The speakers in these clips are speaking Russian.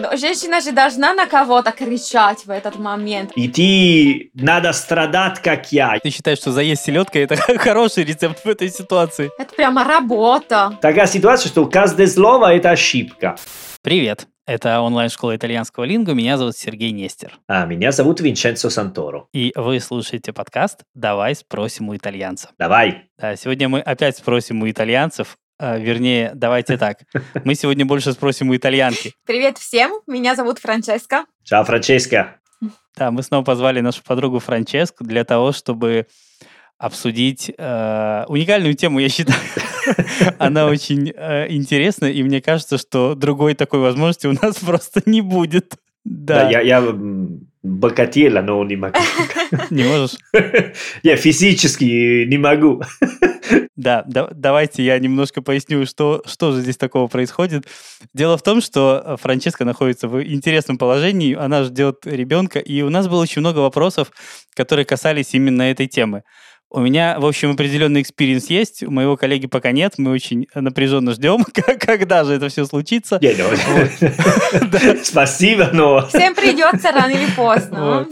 Но женщина же должна на кого-то кричать в этот момент. И ты надо страдать, как я. Ты считаешь, что заезд селедкой это хороший рецепт в этой ситуации? Это прямо работа. Такая ситуация, что каждое слово это ошибка. Привет. Это онлайн-школа итальянского лингу. Меня зовут Сергей Нестер. А меня зовут Винченцо Санторо. И вы слушаете подкаст «Давай спросим у итальянца». Давай. Да, сегодня мы опять спросим у итальянцев, вернее, давайте так. Мы сегодня больше спросим у итальянки. Привет всем, меня зовут Франческа. Чао, Франческа. Да, мы снова позвали нашу подругу Франческу для того, чтобы обсудить э, уникальную тему, я считаю. Она очень э, интересна, и мне кажется, что другой такой возможности у нас просто не будет. Да, Да, я, я хотела, но не могу. не можешь? Я физически не могу. Да, да, давайте я немножко поясню, что, что же здесь такого происходит. Дело в том, что э, Франческа находится в интересном положении, она ждет ребенка, и у нас было очень много вопросов, которые касались именно этой темы. У меня, в общем, определенный experience есть, у моего коллеги пока нет, мы очень напряженно ждем, когда же это все случится. Спасибо, но... Всем придется рано или поздно. Вот.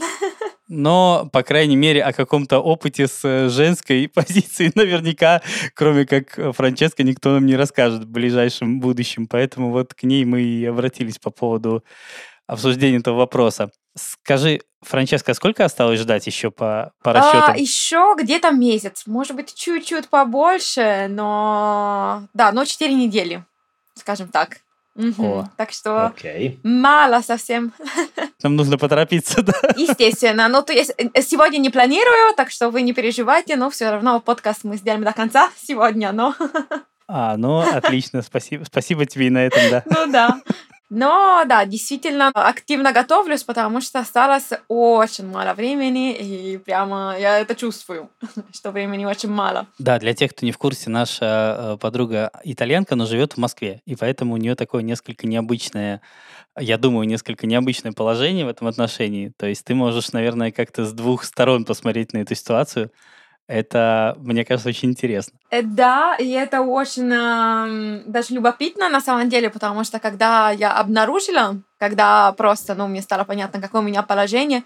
Но, по крайней мере, о каком-то опыте с э, женской позиции наверняка, кроме как Франческа, никто нам не расскажет в ближайшем будущем. Поэтому вот к ней мы и обратились по поводу обсуждения этого вопроса. Скажи, Франческа, сколько осталось ждать еще по, по расчетам? А, еще где-то месяц, может быть, чуть-чуть побольше, но... Да, но 4 недели, скажем так. Мгм. О. Так что Окей. мало совсем. Нам нужно поторопиться, да? Естественно. Ну, то есть э, сегодня не планирую, так что вы не переживайте, но все равно подкаст мы сделаем до конца сегодня, но... А, ну, отлично, спасибо, спасибо тебе и на этом, да. Ну да. Но да, действительно активно готовлюсь, потому что осталось очень мало времени, и прямо я это чувствую, что времени очень мало. Да, для тех, кто не в курсе, наша э, подруга итальянка, но живет в Москве, и поэтому у нее такое несколько необычное, я думаю, несколько необычное положение в этом отношении. То есть ты можешь, наверное, как-то с двух сторон посмотреть на эту ситуацию. Это, мне кажется, очень интересно. Э, Да, и это очень эм, даже любопытно на самом деле, потому что когда я обнаружила, когда просто, ну, мне стало понятно, какое у меня положение,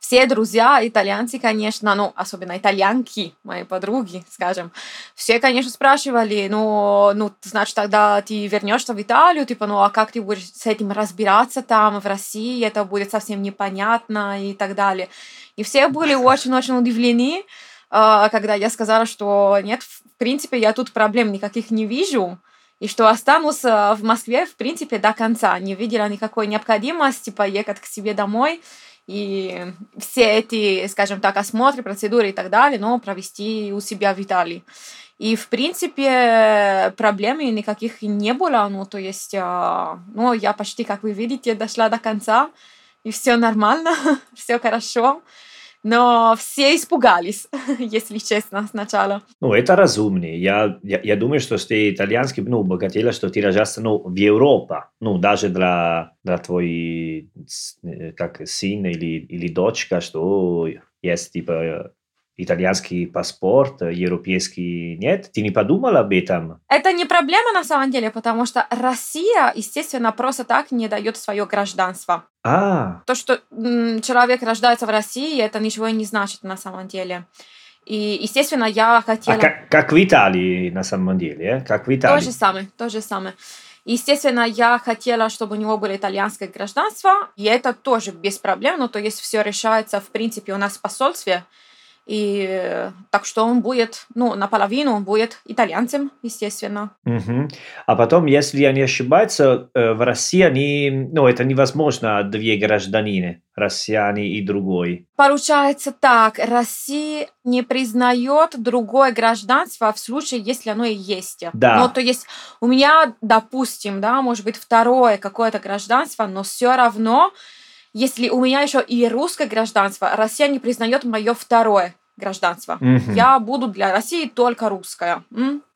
все друзья, итальянцы, конечно, ну, особенно итальянки, мои подруги, скажем, все, конечно, спрашивали, ну, ну, значит, тогда ты вернешься в Италию, типа, ну, а как ты будешь с этим разбираться там, в России, это будет совсем непонятно и так далее. И все были очень-очень удивлены, когда я сказала, что нет, в принципе, я тут проблем никаких не вижу, и что останусь а, в Москве, в принципе, до конца. Не видела никакой необходимости поехать к себе домой и все эти, скажем так, осмотры, процедуры и так далее, но провести у себя в Италии. И, в принципе, проблем никаких не было. Ну, то есть, а, ну, я почти, как вы видите, дошла до конца, и все нормально, все хорошо. Но все испугались, если честно, сначала. Ну, это разумнее. Я, я, я думаю, что ты итальянский, ну, бы хотела, что ты рождался, ну, в Европе. Ну, даже для, для твой, с- э, как, сын или, или дочка, что есть, типа, итальянский паспорт, э, европейский нет. Ты не подумал об этом? Это не проблема на самом деле, потому что Россия, естественно, просто так не дает свое гражданство. А, То, что человек рождается в России, это ничего и не значит на самом деле. И, естественно, я а хотела... как, как в Италии, на самом деле, э? как в То Италии. же самое, то же самое. Естественно, я хотела, чтобы у него было итальянское гражданство, и это тоже без проблем, ну, то есть все решается, в принципе, у нас в посольстве, и так что он будет, ну, наполовину он будет итальянцем, естественно. Мгм. А потом, если я не ошибаюсь, э, в России они, ну, это невозможно две гражданины, россияне и другой. Получается так, Россия не признает другое гражданство в случае, если оно и есть. Да. Ну, то есть у меня, допустим, да, может быть второе какое-то гражданство, но все равно, если у меня еще и русское гражданство, Россия не признает мое второе гражданство. Мгм. Я буду для России только русская.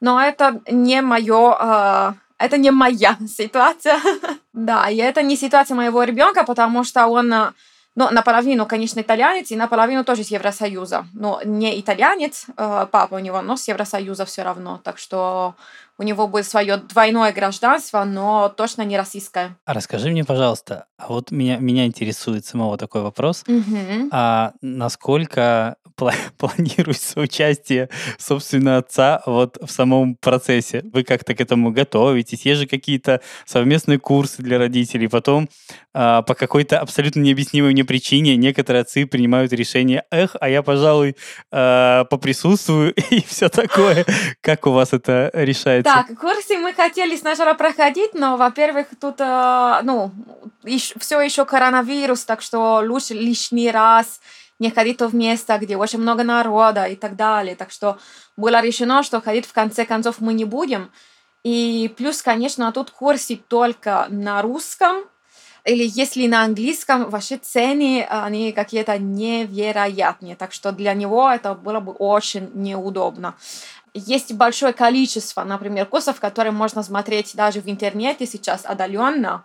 Но это не мое это не моя ситуация. да, и это не ситуация моего ребенка, потому что он э, ну, наполовину, конечно, итальянец, и наполовину тоже с Евросоюза. Но не итальянец, э, папа у него, но с Евросоюза все равно. Так что у него будет свое двойное гражданство, но точно не российское. А расскажи мне, пожалуйста, а вот меня, меня интересует самого такой вопрос. Мгм. А насколько пла- планируется участие, собственно, отца вот в самом процессе? Вы как-то к этому готовитесь? Есть же какие-то совместные курсы для родителей. Потом а, по какой-то абсолютно необъяснимой мне причине некоторые отцы принимают решение, эх, а я, пожалуй, а, поприсутствую и все такое. Как у вас это решается? Так, курсы мы хотели сначала проходить, но, во-первых, тут, э, ну, все еще коронавирус, так что лучше лишний раз не ходить в место, где очень много народа и так далее. Так что было решено, что ходить в конце концов мы не будем. И плюс, конечно, тут курсы только на русском, или если на английском, ваши цены, они какие-то невероятные. Так что для него это было бы очень неудобно. Есть большое количество, например, курсов, которые можно смотреть даже в интернете сейчас отдаленно.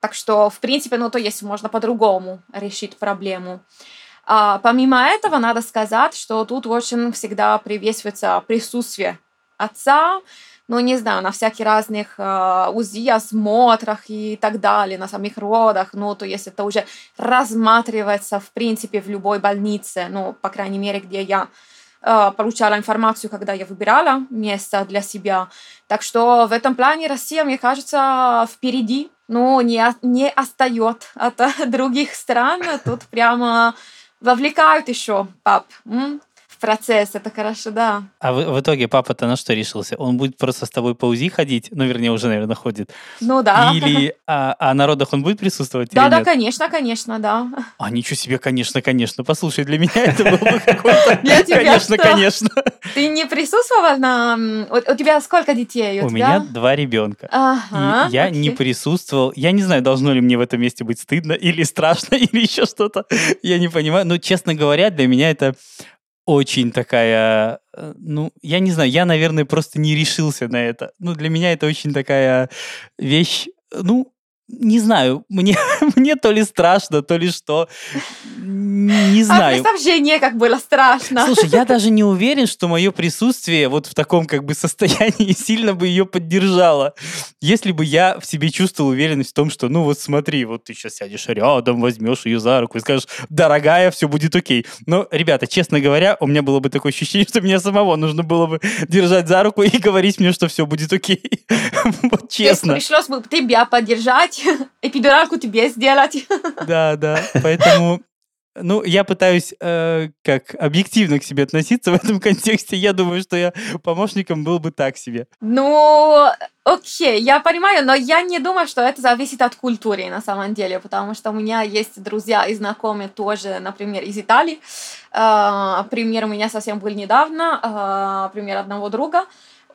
Так что, в принципе, ну, то есть можно по-другому решить проблему. А, помимо этого, надо сказать, что тут очень всегда приветствуется присутствие отца, ну, не знаю, на всяких разных э, УЗИ, осмотрах и так далее, на самих родах, ну, то есть это уже рассматривается, в принципе, в любой больнице, ну, по крайней мере, где я получала информацию, когда я выбирала место для себя. Так что в этом плане Россия, мне кажется, впереди, ну, не, не отстает от других стран. Тут прямо вовлекают еще пап. В процесс, это хорошо, да. А в, в итоге папа-то на что решился? Он будет просто с тобой по УЗИ ходить? Ну, вернее, уже, наверное, ходит. Ну да. Или а, а на родах он будет присутствовать Да, да, нет? конечно, конечно, да. А, ничего себе, конечно, конечно. Послушай, для меня это было бы. Для тебя Конечно, конечно. Ты не присутствовал на... У, тебя сколько детей? У меня два ребенка. Ага, я не присутствовал. Я не знаю, должно ли мне в этом месте быть стыдно или страшно, или еще что-то. Я не понимаю. Но, честно говоря, для меня это очень такая... э, Ну, я не знаю, я, наверное, просто не решился на это. Ну, для меня это очень такая вещь... Ну, не знаю, мне, мне то ли страшно, то ли что. Не А знаю. представь жене, как было страшно. Слушай, я даже не уверен, что мое присутствие вот в таком как бы состоянии сильно бы ее поддержало. Если бы я в себе чувствовал уверенность в том, что, ну вот смотри, вот ты сейчас сядешь рядом, возьмешь ее за руку и скажешь, дорогая, все будет окей. Но, ребята, честно говоря, у меня было бы такое ощущение, что меня самого нужно было бы держать за руку и говорить мне, что все будет окей. Вот честно. пришлось бы тебя поддержать, эпидуралку тебе сделать. Да, да. Поэтому, ну, я пытаюсь э, как объективно к себе относиться в этом контексте. Я думаю, что я помощником был бы так себе. Ну, окей, я понимаю, но я не думаю, что это зависит от культуры на самом деле, потому что у меня есть друзья и знакомые тоже, например, из Италии. А, Пример у меня совсем был недавно, а, пример одного друга.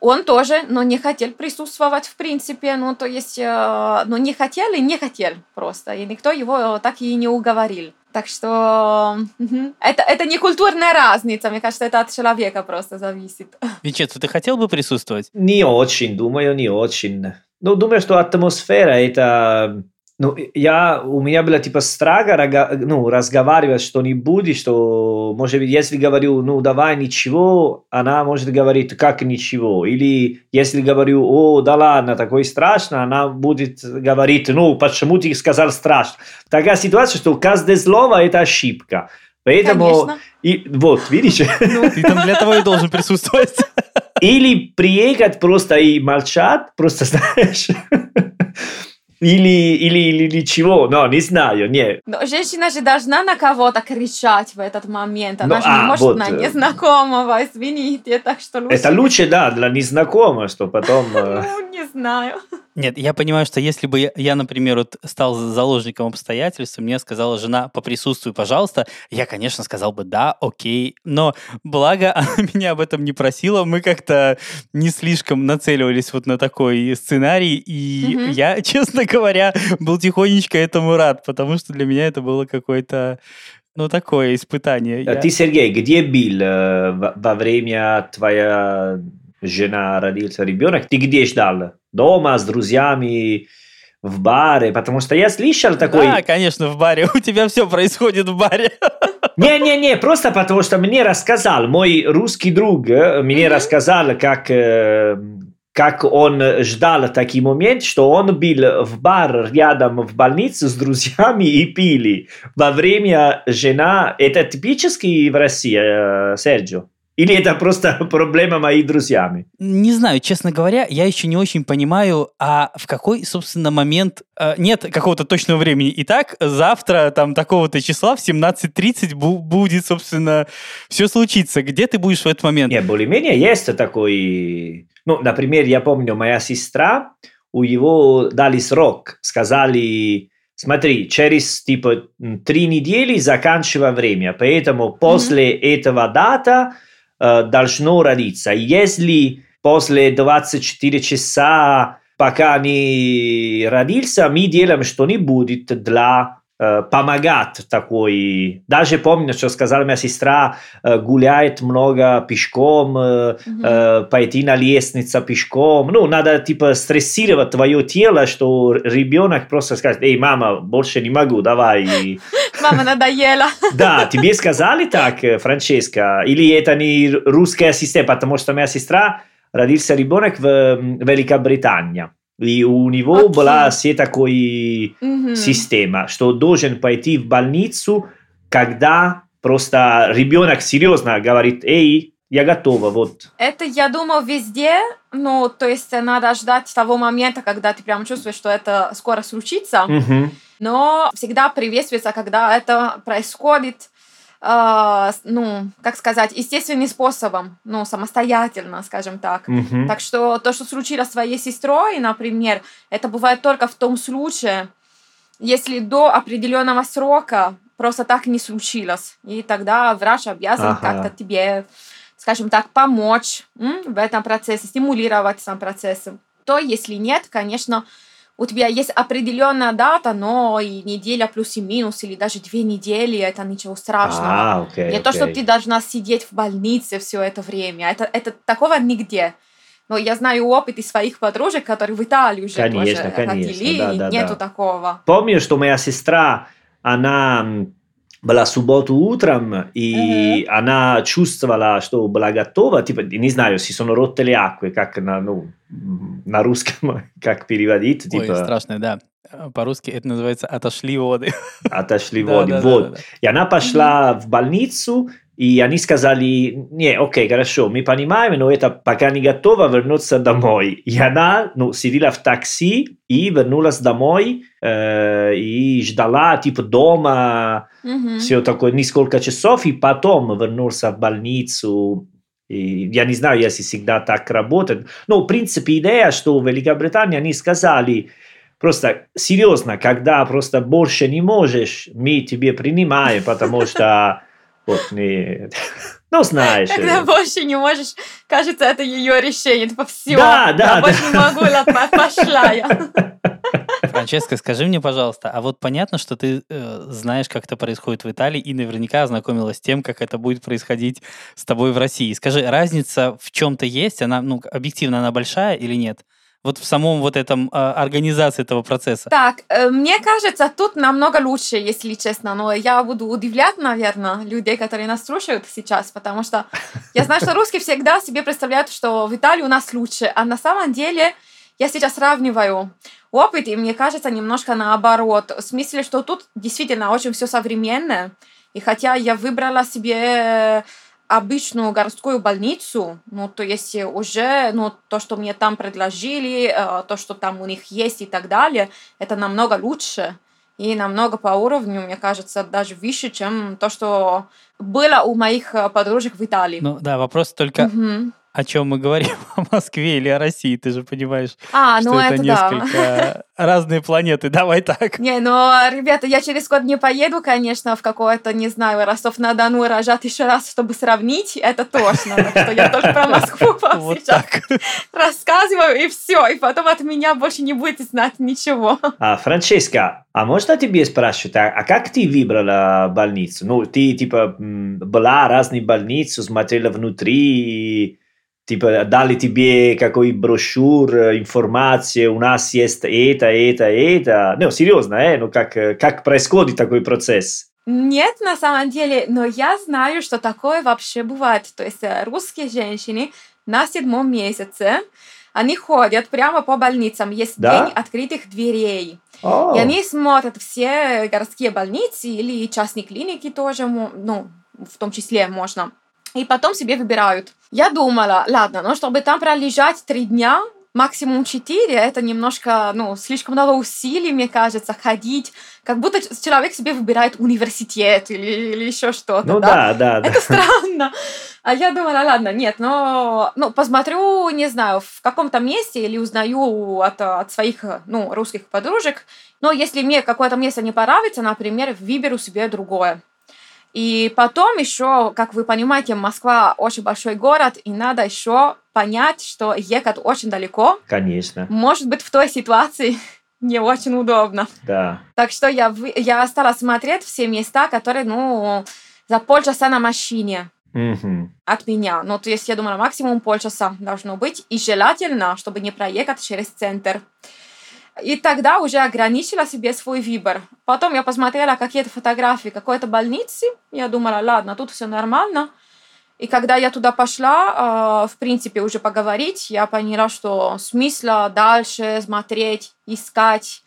Он тоже, но не хотел присутствовать в принципе, ну, то есть, э, ну, не хотел и не хотел просто, и никто его так и не уговорил. Так что мгм, это, это не культурная разница, мне кажется, это от человека просто зависит. Винченцо, ты хотел бы присутствовать? Не очень, думаю, не очень. Ну, думаю, что атмосфера это... Ну, я, у меня было типа страха рага- ну, разговаривать что-нибудь, что, может быть, если говорю, ну, давай ничего, она может говорить, как ничего. Или если говорю, о, да ладно, такое страшно, она будет говорить, ну, почему ты сказал страшно. Такая ситуация, что каждое слово это ошибка. Поэтому, Конечно. и, вот, видишь? Ты там для того и должен присутствовать. Или приехать просто и молчать, просто знаешь. Или, или, или, или чего, но не знаю, не. Но женщина же должна на кого-то кричать в этот момент. Она Ну, же не а, может вот, на э. незнакомого, извините, так что лучше... Это лучше, да, для незнакомых, что потом... э, Ну, не знаю. Нет, я понимаю, что если бы я, например, вот стал заложником обстоятельств, и мне сказала жена, поприсутствуй, пожалуйста, я, конечно, сказал бы да, окей. Но благо она меня об этом не просила, мы как-то не слишком нацеливались вот на такой сценарий, и Мгм. я, честно говоря, был тихонечко этому рад, потому что для меня это было какое-то, ну, такое испытание. А Я- Ты, Сергей, где был э, во время твоя жена родился ребенок? Ты где ждал? Дома, с друзьями, в баре? Потому что я слышал такой... Да, конечно, в баре. У тебя все происходит в баре. Не-не-не, просто потому что мне рассказал мой русский друг, э, мне Мгм. рассказал, как, э, как он ждал такой момент, что он был в бар рядом в больнице с друзьями и пили. Во время жена... Это типический в России, э, Серджио? Или это просто проблема моих друзьями? Не знаю, честно говоря, я еще не очень понимаю, а в какой, собственно, момент... Э, нет какого-то точного времени. Итак, завтра, там, такого-то числа в 17.30 бу- будет, собственно, все случиться. Где ты будешь в этот момент? Нет, более-менее есть такой... Ну, например, я помню, моя сестра, у его дали срок, сказали, смотри, через типа три недели заканчиваем время, поэтому после этого дата должно родиться. Если после 24 часа, пока не родился, мы делаем что-нибудь для э, помогать такой. Даже помню, что сказала моя сестра, э, гуляет много пешком, э, э, пойти на лестницу пешком. Ну, надо типа стрессировать твое тело, что ребенок просто скажет, эй, мама, больше не могу, давай. Мама надоела. Да, тебе сказали так, э, Франческа? Или это не русская система? Потому что моя сестра родился ребенок в Великобритании. И у него Окей. была все такой Мгм. система, что должен пойти в больницу, когда просто ребенок серьезно говорит, эй, я готова, вот. Это, я думаю, везде. Ну, то есть надо ждать того момента, когда ты прям чувствуешь, что это скоро случится. Мгм. Но всегда приветствуется, когда это происходит, э, ну, как сказать, естественным способом, ну, самостоятельно, скажем так. Мгм. Так что то, что случилось с твоей сестрой, например, это бывает только в том случае, если до определенного срока просто так не случилось. И тогда врач обязан Ага. как-то тебе, скажем так, помочь м, в этом процессе, стимулировать сам процесс. То, если нет, конечно, у тебя есть определенная дата, но и неделя плюс и минус, или даже две недели, это ничего страшного. А, окей, Не то, что окей. ты должна сидеть в больнице все это время. Это, это такого нигде. Но я знаю опыт из своих подружек, которые в Италии уже Конечно, тоже конечно, родили, да, да, нету да. такого. Помню, что моя сестра, она была субботу утром, и она чувствовала, что была готова, типа, не знаю, si sono rotte le acque, как на, ну, на русском, как переводить, Ой, типа, страшно, да. По-русски это называется «отошли воды». отошли Да, воды. да, да, вот. да, да. И она пошла в больницу, и они сказали, не, окей, хорошо, мы понимаем, но это пока не готова вернуться домой. И она ну, сидела в такси и вернулась домой, э, и ждала, типа, дома, Мгм. все такое, несколько часов, и потом вернулся в больницу. И я не знаю, если всегда так работает. Но, в принципе, идея, что в Великобритании они сказали, просто серьезно, когда просто больше не можешь, мы тебе принимаем, потому что вот не... Ну, знаешь. Когда э, больше не можешь, кажется, это ее решение. Типа, все, Да, да, я да. больше не могу, ла- по- пошла я. Франческа, скажи мне, пожалуйста, а вот понятно, что ты э, знаешь, как это происходит в Италии, и наверняка ознакомилась с тем, как это будет происходить с тобой в России. Скажи, разница в чем-то есть? Она, ну, объективно, она большая или нет? Вот в самом вот этом э, организации этого процесса. Так, э, мне кажется, тут намного лучше, если честно, но я буду удивлять, наверное, людей, которые нас слушают сейчас, потому что я знаю, что русские всегда себе представляют, что в Италии у нас лучше, а на самом деле я сейчас сравниваю опыт, и мне кажется, немножко наоборот, в смысле, что тут действительно очень все современное, и хотя я выбрала себе обычную городскую больницу, ну, то есть уже, ну, то, что мне там предложили, э, то, что там у них есть и так далее, это намного лучше и намного по уровню, мне кажется, даже выше, чем то, что было у моих э, подружек в Италии. Ну да, вопрос только, Мгм. О чем мы говорим, о Москве или о России, ты же понимаешь, А, что ну это это да. несколько разные планеты. Давай так. Не, ну, ребята, я через год не поеду, конечно, в какое-то, не знаю, Ростов-на-Дону и рожать еще раз, чтобы сравнить, это точно. Так что я только про Москву вам Вот сейчас так. рассказываю, и все, и потом от меня больше не будете знать ничего. А, Франческа, а можно тебе спрашивать, а, а как ты выбрала больницу? Ну, ты, типа, была разные больницы, смотрела внутри, типа, дали тебе какой брошюр, информация, у нас есть это, это, это. Ну, серьезно, э? Ну, как, как происходит такой процесс? Нет, на самом деле, но я знаю, что такое вообще бывает. То есть э, русские женщины на седьмом месяце Они ходят прямо по больницам. Есть Да? день открытых дверей. О, И они смотрят все городские больницы или частные клиники тоже, ну, в том числе можно. И потом себе выбирают. Я думала, ладно, ну, чтобы там пролежать три дня, максимум четыре, это немножко, ну, слишком много усилий, мне кажется, ходить. Как будто человек себе выбирает университет или, или еще что-то, ну да, да, да. это странно. А я думала, ладно, нет, но ну, посмотрю, не знаю, в каком-то месте или узнаю от, от своих, ну, русских подружек. Но если мне какое-то место не понравится, например, выберу себе другое. И потом еще, как вы понимаете, Москва очень большой город, и надо еще понять, что ехать очень далеко. Конечно, Может быть, в той ситуации не очень удобно. да. Так что я, я стала смотреть все места, которые, ну, за полчаса на машине Мгм. от меня. Ну, то есть я думала, максимум полчаса должно быть. И желательно, чтобы не проехать через центр. И тогда уже ограничила себе свой выбор. Потом я посмотрела какие-то фотографии какой-то больницы. Я думала, ладно, тут все нормально. И когда я туда пошла, э, в принципе, уже поговорить, я поняла, что смысла дальше смотреть, искать,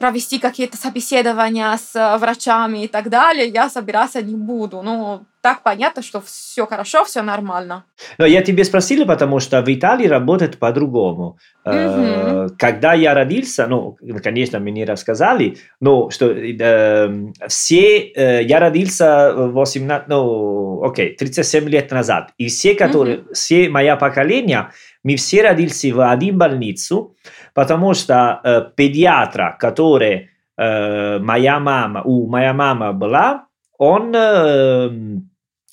провести какие-то собеседования с э, врачами и так далее, я собираться не буду. Ну, так понятно, что все хорошо, все нормально. Но я тебе спросил, потому что в Италии работает по-другому. Э, Когда я родился, ну, конечно, мне рассказали, но что э, все, э, я родился в 18, ну, окей, 37 лет назад, и все, которые, все моя поколение, мы все родились в один больницу, потому что э, педиатра, который э, моя мама, у моя мама была, он э,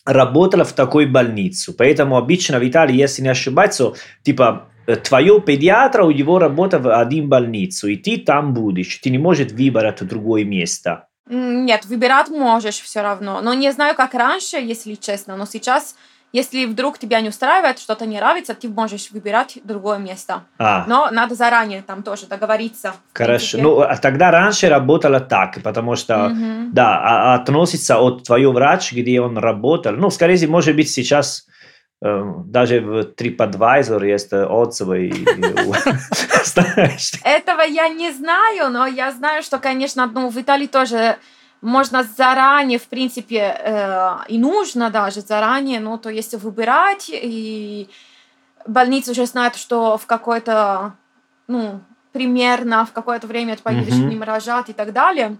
работал в такой больнице. Поэтому обычно в Италии, если не ошибаюсь, типа э, твоего педиатра, у него работа в один больницу, и ты там будешь. Ты не можешь выбрать другое место. Нет, выбирать можешь все равно. Но не знаю, как раньше, если честно. Но сейчас, если вдруг тебя не устраивает, что-то не нравится, ты можешь выбирать другое место. А, Но надо заранее там тоже договориться. хорошо. Ну, а тогда раньше работало так, потому что, Мгм. да, а- относится от твоего врача, где он работал. Ну, скорее всего, может быть, сейчас э, даже в TripAdvisor есть отзывы. Этого я не знаю, но я знаю, что, конечно, ну, в Италии тоже можно заранее, в принципе, э, и нужно даже заранее, ну, то есть выбирать, и больница уже знает, что в какой-то, ну, примерно в какое-то время ты поедешь Мгм. к ним рожать и так далее,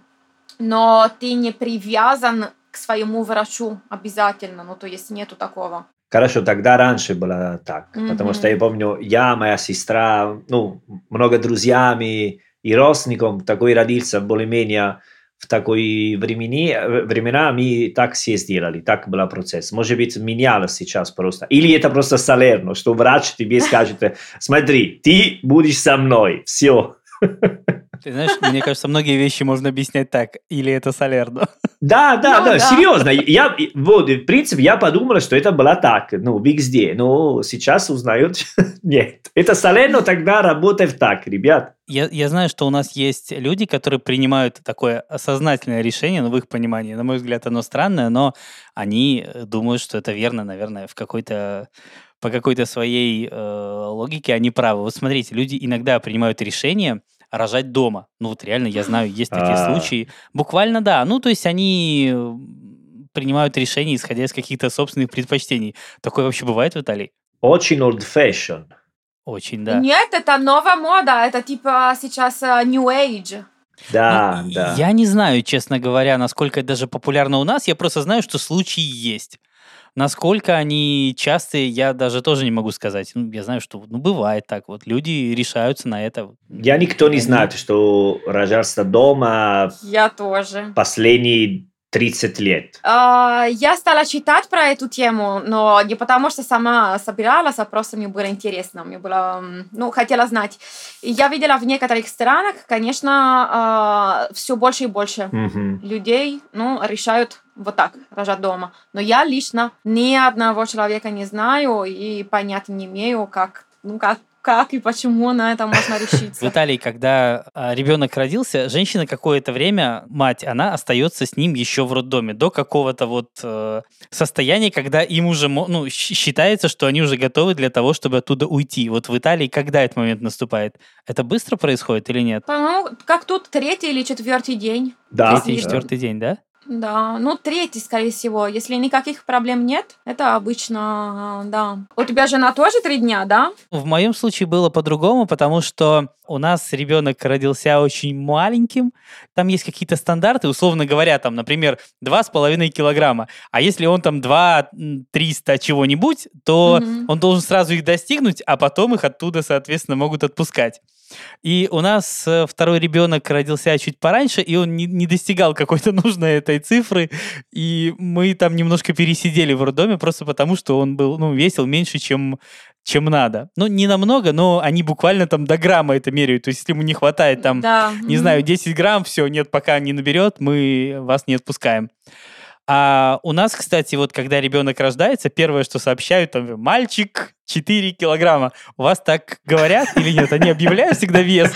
но ты не привязан к своему врачу обязательно, ну, то есть нету такого. Хорошо, тогда раньше было так, потому Мгм. что я помню, я, моя сестра, ну, много друзьями и родственников такой родился более-менее в такой времени, э, времена мы так все сделали, так был процесс. Может быть, менялось сейчас просто. Или это просто Салерно, что врач тебе скажет, смотри, ты будешь со мной, все. Ты знаешь, мне кажется, многие вещи можно объяснять так. Или это Салерно. Да, да, Ну, да, да. серьезно. Я, вот, в принципе, я подумал, что это было так, ну, везде. Но сейчас узнают, нет. Это Салерно тогда работает так, ребят. Я, я знаю, что у нас есть люди, которые принимают такое сознательное решение, но в их понимании, на мой взгляд, оно странное, но они э, думают, что это верно, наверное, в какой-то по какой-то своей э, логике они правы. Вот смотрите, люди иногда принимают решение рожать дома. Ну вот реально, я знаю, есть такие А. случаи. Буквально да. Ну то есть они принимают решения, исходя из каких-то собственных предпочтений. Такое вообще бывает в Италии? Очень old fashion. Очень, да. Нет, это новая мода, это типа сейчас э, New Age. Да, Ну, да. Я не знаю, честно говоря, насколько это даже популярно у нас. Я просто знаю, что случаи есть. Насколько они частые, я даже тоже не могу сказать. Ну, я знаю, что ну, бывает так. Вот люди решаются на это. Я никто не Они- знает, что рожался дома Я тоже. последние 30 лет. А, Я стала читать про эту тему, но не потому, что сама собиралась, а просто мне было интересно. Мне было, ну, хотела знать. И я видела в некоторых странах, конечно, все больше и больше Мгм. людей, ну, решают вот так, рожать дома. Но я лично ни одного человека не знаю и понятия не имею, как, ну, как, как и почему на это можно В решиться. Италии, когда а, ребенок родился, женщина какое-то время, мать, она остается с ним еще в роддоме до какого-то вот э, состояния, когда им уже, ну, считается, что они уже готовы для того, чтобы оттуда уйти. Вот в Италии когда этот момент наступает? Это быстро происходит или нет? По-моему, как тут третий или четвертый день. Да, Третий и да. четвертый день, да? Да, ну третий, скорее всего. Если никаких проблем нет, это обычно, э, да. У тебя жена тоже три дня, да? В моем случае было по-другому, потому что у нас ребенок родился очень маленьким. Там есть какие-то стандарты, условно говоря, там, например, 2,5 килограмма. А если он там 2 м, 300 чего-нибудь, то Мгм. он должен сразу их достигнуть, а потом их оттуда, соответственно, могут отпускать. И у нас э, второй ребенок родился чуть пораньше, и он не, не достигал какой-то нужной этой цифры. И мы там немножко пересидели в роддоме, просто потому что он был, ну, весил меньше, чем, чем надо. Ну, не намного, но они буквально там до грамма это меряют. То есть, если ему не хватает там, да. не знаю, 10 грамм, все, нет, пока не наберет, мы вас не отпускаем. А у нас, кстати, вот когда ребенок рождается, первое, что сообщают, там, мальчик 4 килограмма. У вас так говорят или нет? Они объявляют всегда вес.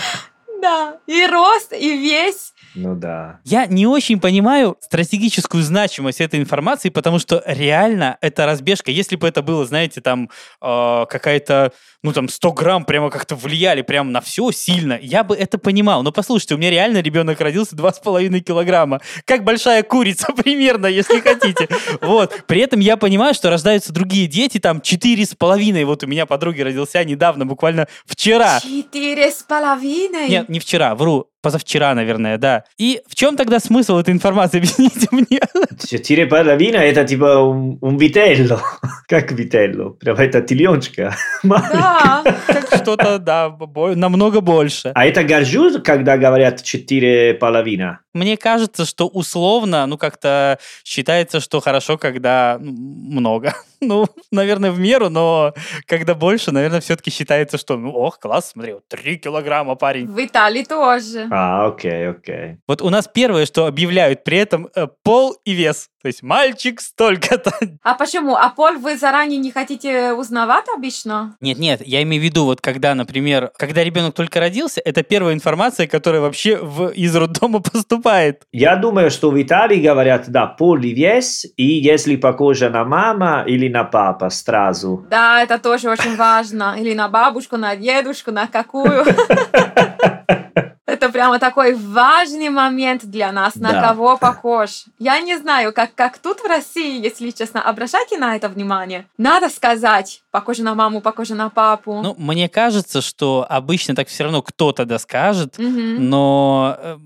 Да, и рост, и весь. Ну да. Я не очень понимаю стратегическую значимость этой информации, потому что реально это разбежка. Если бы это было, знаете, там э, какая-то, ну там 100 грамм прямо как-то влияли прямо на все сильно, я бы это понимал. Но послушайте, у меня реально ребенок родился 2,5 килограмма. Как большая курица примерно, если хотите. Вот. При этом я понимаю, что рождаются другие дети, там 4,5. Вот у меня подруги родился недавно, буквально вчера. Четыре с половиной. Нет, не вчера, вру. Позавчера, наверное, да. И в чем тогда смысл этой информации? Объясните мне. Четыре половина это типа un, un vitello. Как vitello? Прям это теленочка. Да. Как что-то, да, бо- намного больше. А это горжусь, когда говорят четыре половина? Мне кажется, что условно, ну, как-то считается, что хорошо, когда ну, много. Ну, наверное, в меру, но когда больше, наверное, все-таки считается, что, ну, ох, класс, смотри, вот 3 килограмма парень. В Италии тоже. А, окей, окей. Вот у нас первое, что объявляют при этом э, пол и вес. То есть мальчик столько-то, А почему? А пол вы заранее не хотите узнавать обычно? Нет, нет, я имею в виду, вот когда, например, когда ребенок только родился, это первая информация, которая вообще в, из роддома поступает. Я думаю, что в Италии говорят, да, пол и вес, и если похожа на мама или на папа сразу. Да, это тоже очень важно. Или на бабушку, на дедушку, на какую. Прямо такой важный момент для нас, на Да. кого похож. Я не знаю, как, как тут в России, если честно, обращайте на это внимание. Надо сказать, похоже на маму, похоже на папу. Ну, мне кажется, что обычно так все равно кто-то доскажет, Мгм. но э,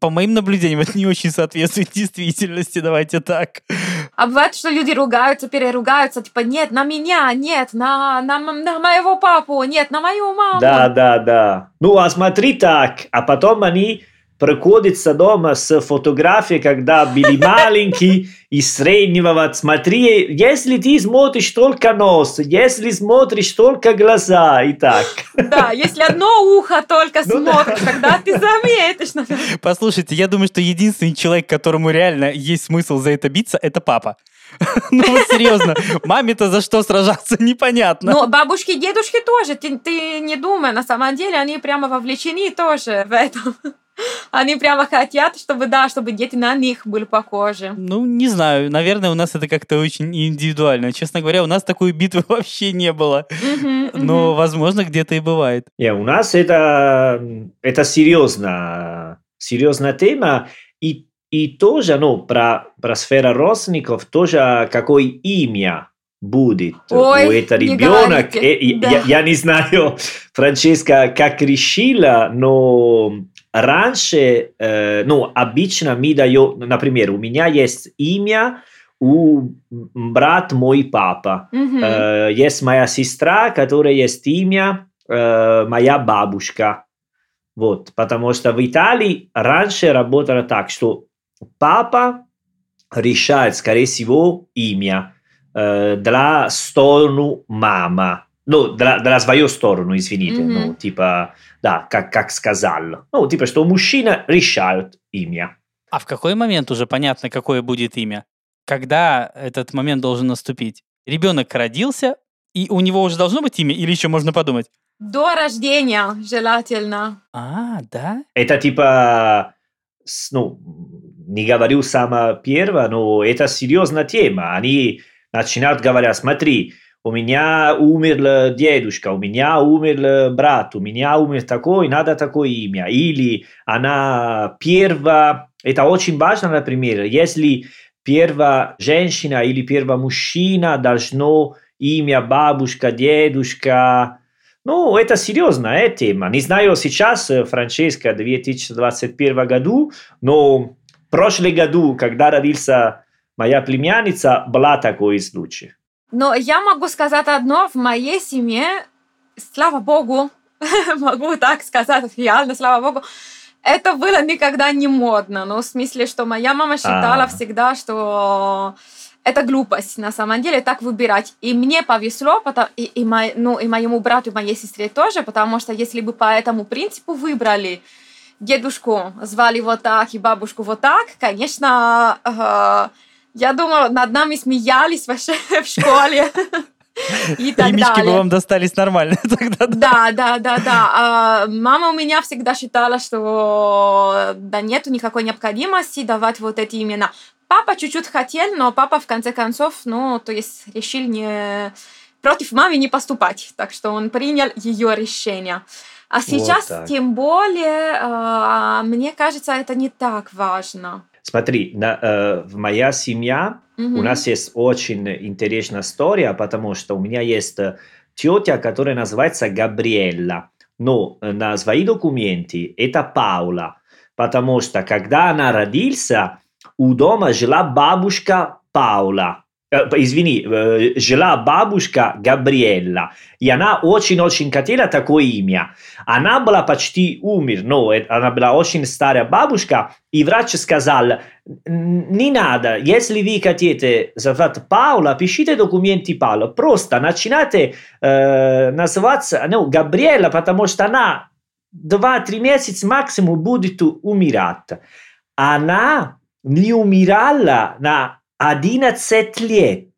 по моим наблюдениям это не очень соответствует действительности, давайте так. А бывает, что люди ругаются, переругаются, типа, нет, на меня, нет, на, на, на моего папу, нет, на мою маму. Да, да, да. Ну, а смотри так, а потом они проходятся дома с фотографией, когда были маленькие, и среднего, вот смотри, если ты смотришь только нос, если смотришь только глаза, и так. Да, если одно ухо только Ну да. смотришь, тогда ты заметишь. наверное. Послушайте, я думаю, что единственный человек, которому реально есть смысл за это биться, это папа. Ну вот серьезно, маме-то за что сражаться, непонятно. Но бабушки и дедушки тоже, ты, ты не думай, на самом деле они прямо вовлечены тоже в этом. Они прямо хотят, чтобы, да, чтобы дети на них были похожи. Ну, не знаю. Наверное, у нас это как-то очень индивидуально. Честно говоря, у нас такой битвы вообще не было. Но, возможно, где-то и бывает. Не, у нас это, это серьезная, серьезная тема, и, тоже, ну, про, про сферу родственников, тоже какое имя будет Ой, у этого ребенка. Э, Да. я, я не знаю, Франческа, как решила, но раньше, э, ну, обычно мы даем, например, у меня есть имя у брат мой папа. Мгм. Э, есть моя сестра, которая есть имя э, моя бабушка. Вот, потому что в Италии раньше работало так, что папа решает, скорее всего, имя э, для сторону мама. Ну, для, для свою сторону, извините. Мгм. Ну, типа, да, как, как сказал. Ну, типа, что мужчина решает имя. А в какой момент уже понятно, какое будет имя? Когда этот момент должен наступить? Ребенок родился, и у него уже должно быть имя, или еще можно подумать? До рождения желательно. А, да? Это типа, ну, не говорю самое первое, но это серьезная тема. Они начинают говорить, смотри, у меня умер дедушка, у меня умер брат, у меня умер такой, надо такое имя. Или она первая, это очень важно, например, если первая женщина или первая мужчина должно имя бабушка, дедушка, ну, это серьезная тема. Не знаю сейчас, э, Франческа, 2021 году, но прошлом году, когда родился моя племянница, была такой случай. Но я могу сказать одно, в моей семье, слава богу, могу так сказать, реально, слава богу, это было никогда не модно. Ну, в смысле, что моя мама считала А. всегда, что это глупость, на самом деле, так выбирать. И мне повезло, потому, и, и, мой- ну, и моему брату, и моей сестре тоже, потому что если бы по этому принципу выбрали, дедушку звали вот так и бабушку вот так, конечно, э, я думаю, над нами смеялись вообще в школе. И так бы вам достались нормально тогда. да? Да, да, да. А, мама у меня всегда считала, что да нету никакой необходимости давать вот эти имена. Папа чуть-чуть хотел, но папа в конце концов, ну, то есть решил не против мамы не поступать, так что он принял ее решение. А сейчас так. тем более, а, мне кажется, это не так важно. Смотри, на, э, моя семья Мгм. у нас есть очень интересная история, потому что у меня есть э, тетя, которая называется Габриэлла, но э, на свои документы это Паула, потому что когда она родился, у дома жила бабушка Паула. Э, извини, э, жила бабушка Габриэлла, и она очень-очень хотела такое имя. Она была почти умер, но она была очень старая бабушка, и врач сказал, «Н- не надо, если вы хотите звать Паула, пишите документы Паула, просто начинайте э, называться ну, Габриэла, потому что она 2-3 месяца максимум будет умирать. Она не умирала на 11 лет.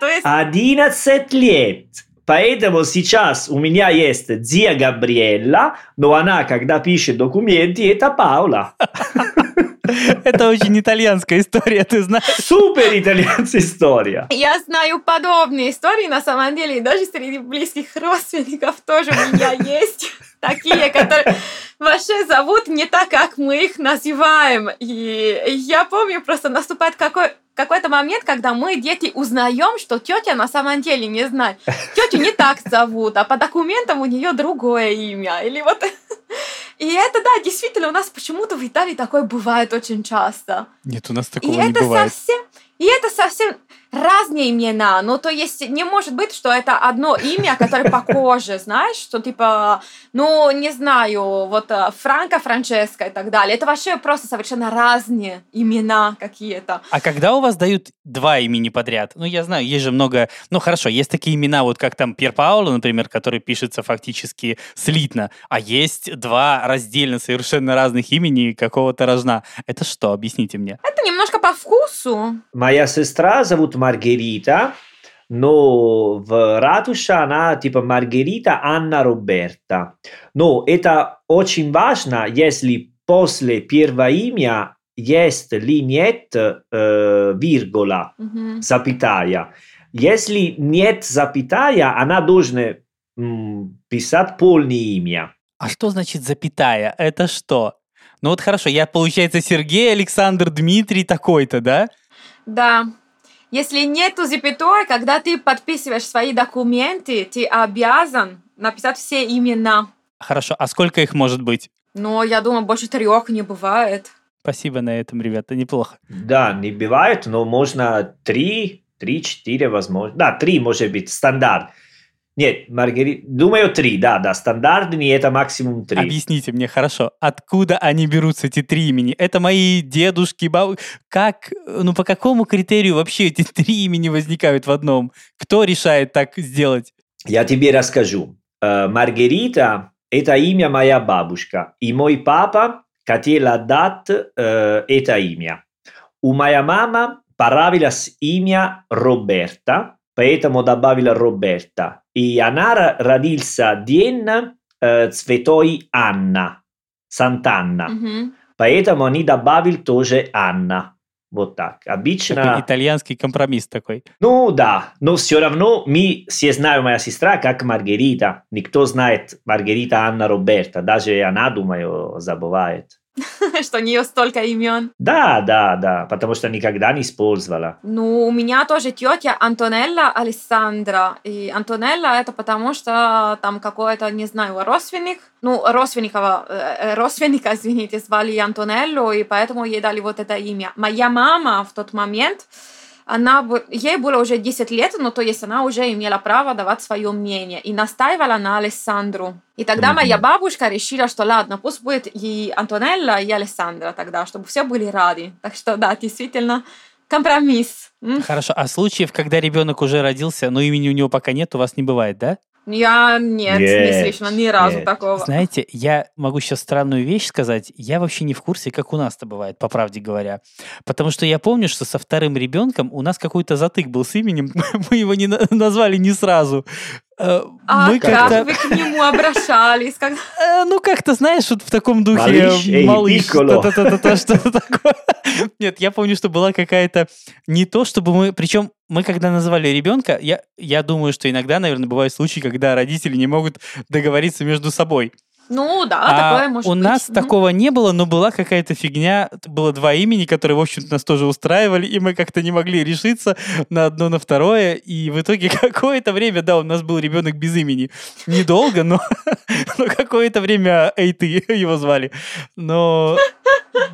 То есть, 11 лет. Поэтому сейчас у меня есть Зия Габриэлла, но она, когда пишет документы, это Паула. Это очень итальянская история, ты знаешь. Супер итальянская история. Я знаю подобные истории, на самом деле, и даже среди близких родственников тоже у меня есть такие, которые вообще зовут не так, как мы их называем. И я помню, просто наступает какой какой-то момент, когда мы, дети, узнаем, что тетя на самом деле не знает. Тетю не так зовут, а по документам у нее другое имя. Или вот... И это, да, действительно, у нас почему-то в Италии такое бывает очень часто. Нет, у нас И такого не это бывает. совсем, и это совсем разные имена. Ну, то есть не может быть, что это одно имя, которое похоже, знаешь, что типа, ну, не знаю, вот э, Франко, Франческо и так далее. Это вообще просто совершенно разные имена какие-то. А когда у вас дают два имени подряд? Ну, я знаю, есть же много... Ну, хорошо, есть такие имена, вот как там Пьер Пауло, например, который пишется фактически слитно, а есть два раздельно совершенно разных имени какого-то рожна. Это что? Объясните мне. Это немножко по вкусу. Моя сестра зовут Маргарита, но в ратуше она типа Маргарита Анна Роберта. Но это очень важно, если после первого имя есть ли нет э, виргула, Мгм. запятая. Если нет запятая, она должна м, писать полное имя. А что значит запятая? Это что? Ну вот хорошо, я, получается, Сергей Александр Дмитрий такой-то, да? Да. Если нету запятой, когда ты подписываешь свои документы, ты обязан написать все имена. Хорошо, а сколько их может быть? Но я думаю, больше трех не бывает. Спасибо на этом, ребята, неплохо. Да, не бывает, но можно три, три-четыре, возможно. Да, три может быть, стандарт. Нет, Маргарита, думаю, три, да, да, стандартный это максимум три. Объясните мне, хорошо, откуда они берутся, эти три имени? Это мои дедушки, бабы. Как, ну по какому критерию вообще эти три имени возникают в одном? Кто решает так сделать? Я тебе расскажу. Э, Маргарита – это имя моя бабушка, и мой папа хотел отдать э, это имя. У моя мама понравилось имя Роберта, поэтому добавила Роберта. И она родился день э, Святой Анна, Сантанна. Мгм. Поэтому они добавили тоже Анна. Вот так. Обычно... итальянский компромисс такой. Ну да, но все равно мы все знаем моя сестра как Маргарита. Никто знает Маргарита Анна Роберта. Даже она, думаю, забывает. Что у нее столько имен. Да, да, да, потому что никогда не использовала. Ну, у меня тоже тетя Антонелла Алессандра. И Антонелла это потому, что там какой-то, не знаю, родственник, ну, родственника, э, родственника, извините, звали Антонеллу, и поэтому ей дали вот это имя. Моя мама в тот момент, она, ей было уже 10 лет, но то есть она уже имела право давать свое мнение и настаивала на Алессандру. И тогда Мгм. моя бабушка решила, что ладно, пусть будет и Антонелла, и Алессандра тогда, чтобы все были рады. Так что да, действительно, компромисс. Хорошо, а случаев, когда ребенок уже родился, но имени у него пока нет, у вас не бывает, да? Я нет, не Нет, слышала ни разу нет. такого. Знаете, я могу сейчас странную вещь сказать. Я вообще не в курсе, как у нас-то бывает, по правде говоря. Потому что я помню, что со вторым ребенком у нас какой-то затык был с именем. Мы его не на- назвали не сразу. Э, А Мы как как-то... вы к нему обращались? Как... Э, Ну, как-то, знаешь, вот в таком духе... Малыш, эй, малыш, что-то такое. Нет, я помню, что была какая-то... Не то, чтобы мы... Причем мы, когда называли ребенка, я, я думаю, что иногда, наверное, бывают случаи, когда родители не могут договориться между собой. Ну да, А такое может у быть. нас Мгм. такого не было, но была какая-то фигня. Было два имени, которые, в общем-то, нас тоже устраивали, и мы как-то не могли решиться на одно, на второе. И в итоге какое-то время, да, у нас был ребенок без имени. Недолго, но, но какое-то время Эй, ты его звали. Но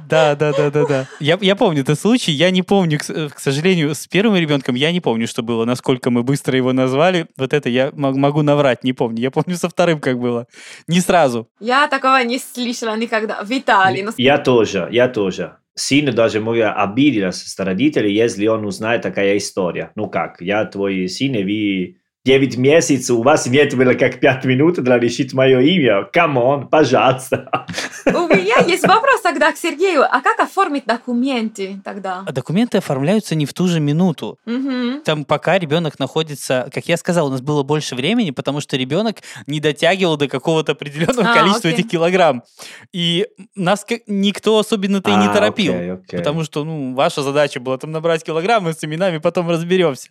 да, да, да, да, да. Я, я помню этот случай. Я не помню, к, с- к сожалению, с первым ребенком я не помню, что было, насколько мы быстро его назвали. Вот это я мог- могу наврать, не помню. Я помню со вторым, как было. Не сразу. Я такого не слышала никогда. Виталий, ну Я тоже, я тоже. Сын даже мой обиделся с родителей, если он узнает такая история. Ну как, я твой сын, и вы 9 месяцев, у вас нет было как 5 минут для решить мое имя. Come on, пожалуйста. у меня есть вопрос тогда к Сергею. А как оформить документы тогда? А документы оформляются не в ту же минуту. Мгм. Там пока ребенок находится, как я сказал, у нас было больше времени, потому что ребенок не дотягивал до какого-то определенного А, количества окей. этих килограмм. И нас никто особенно-то и не А, торопил. окей, окей. Потому что, ну, ваша задача была там набрать килограммы с именами, потом разберемся.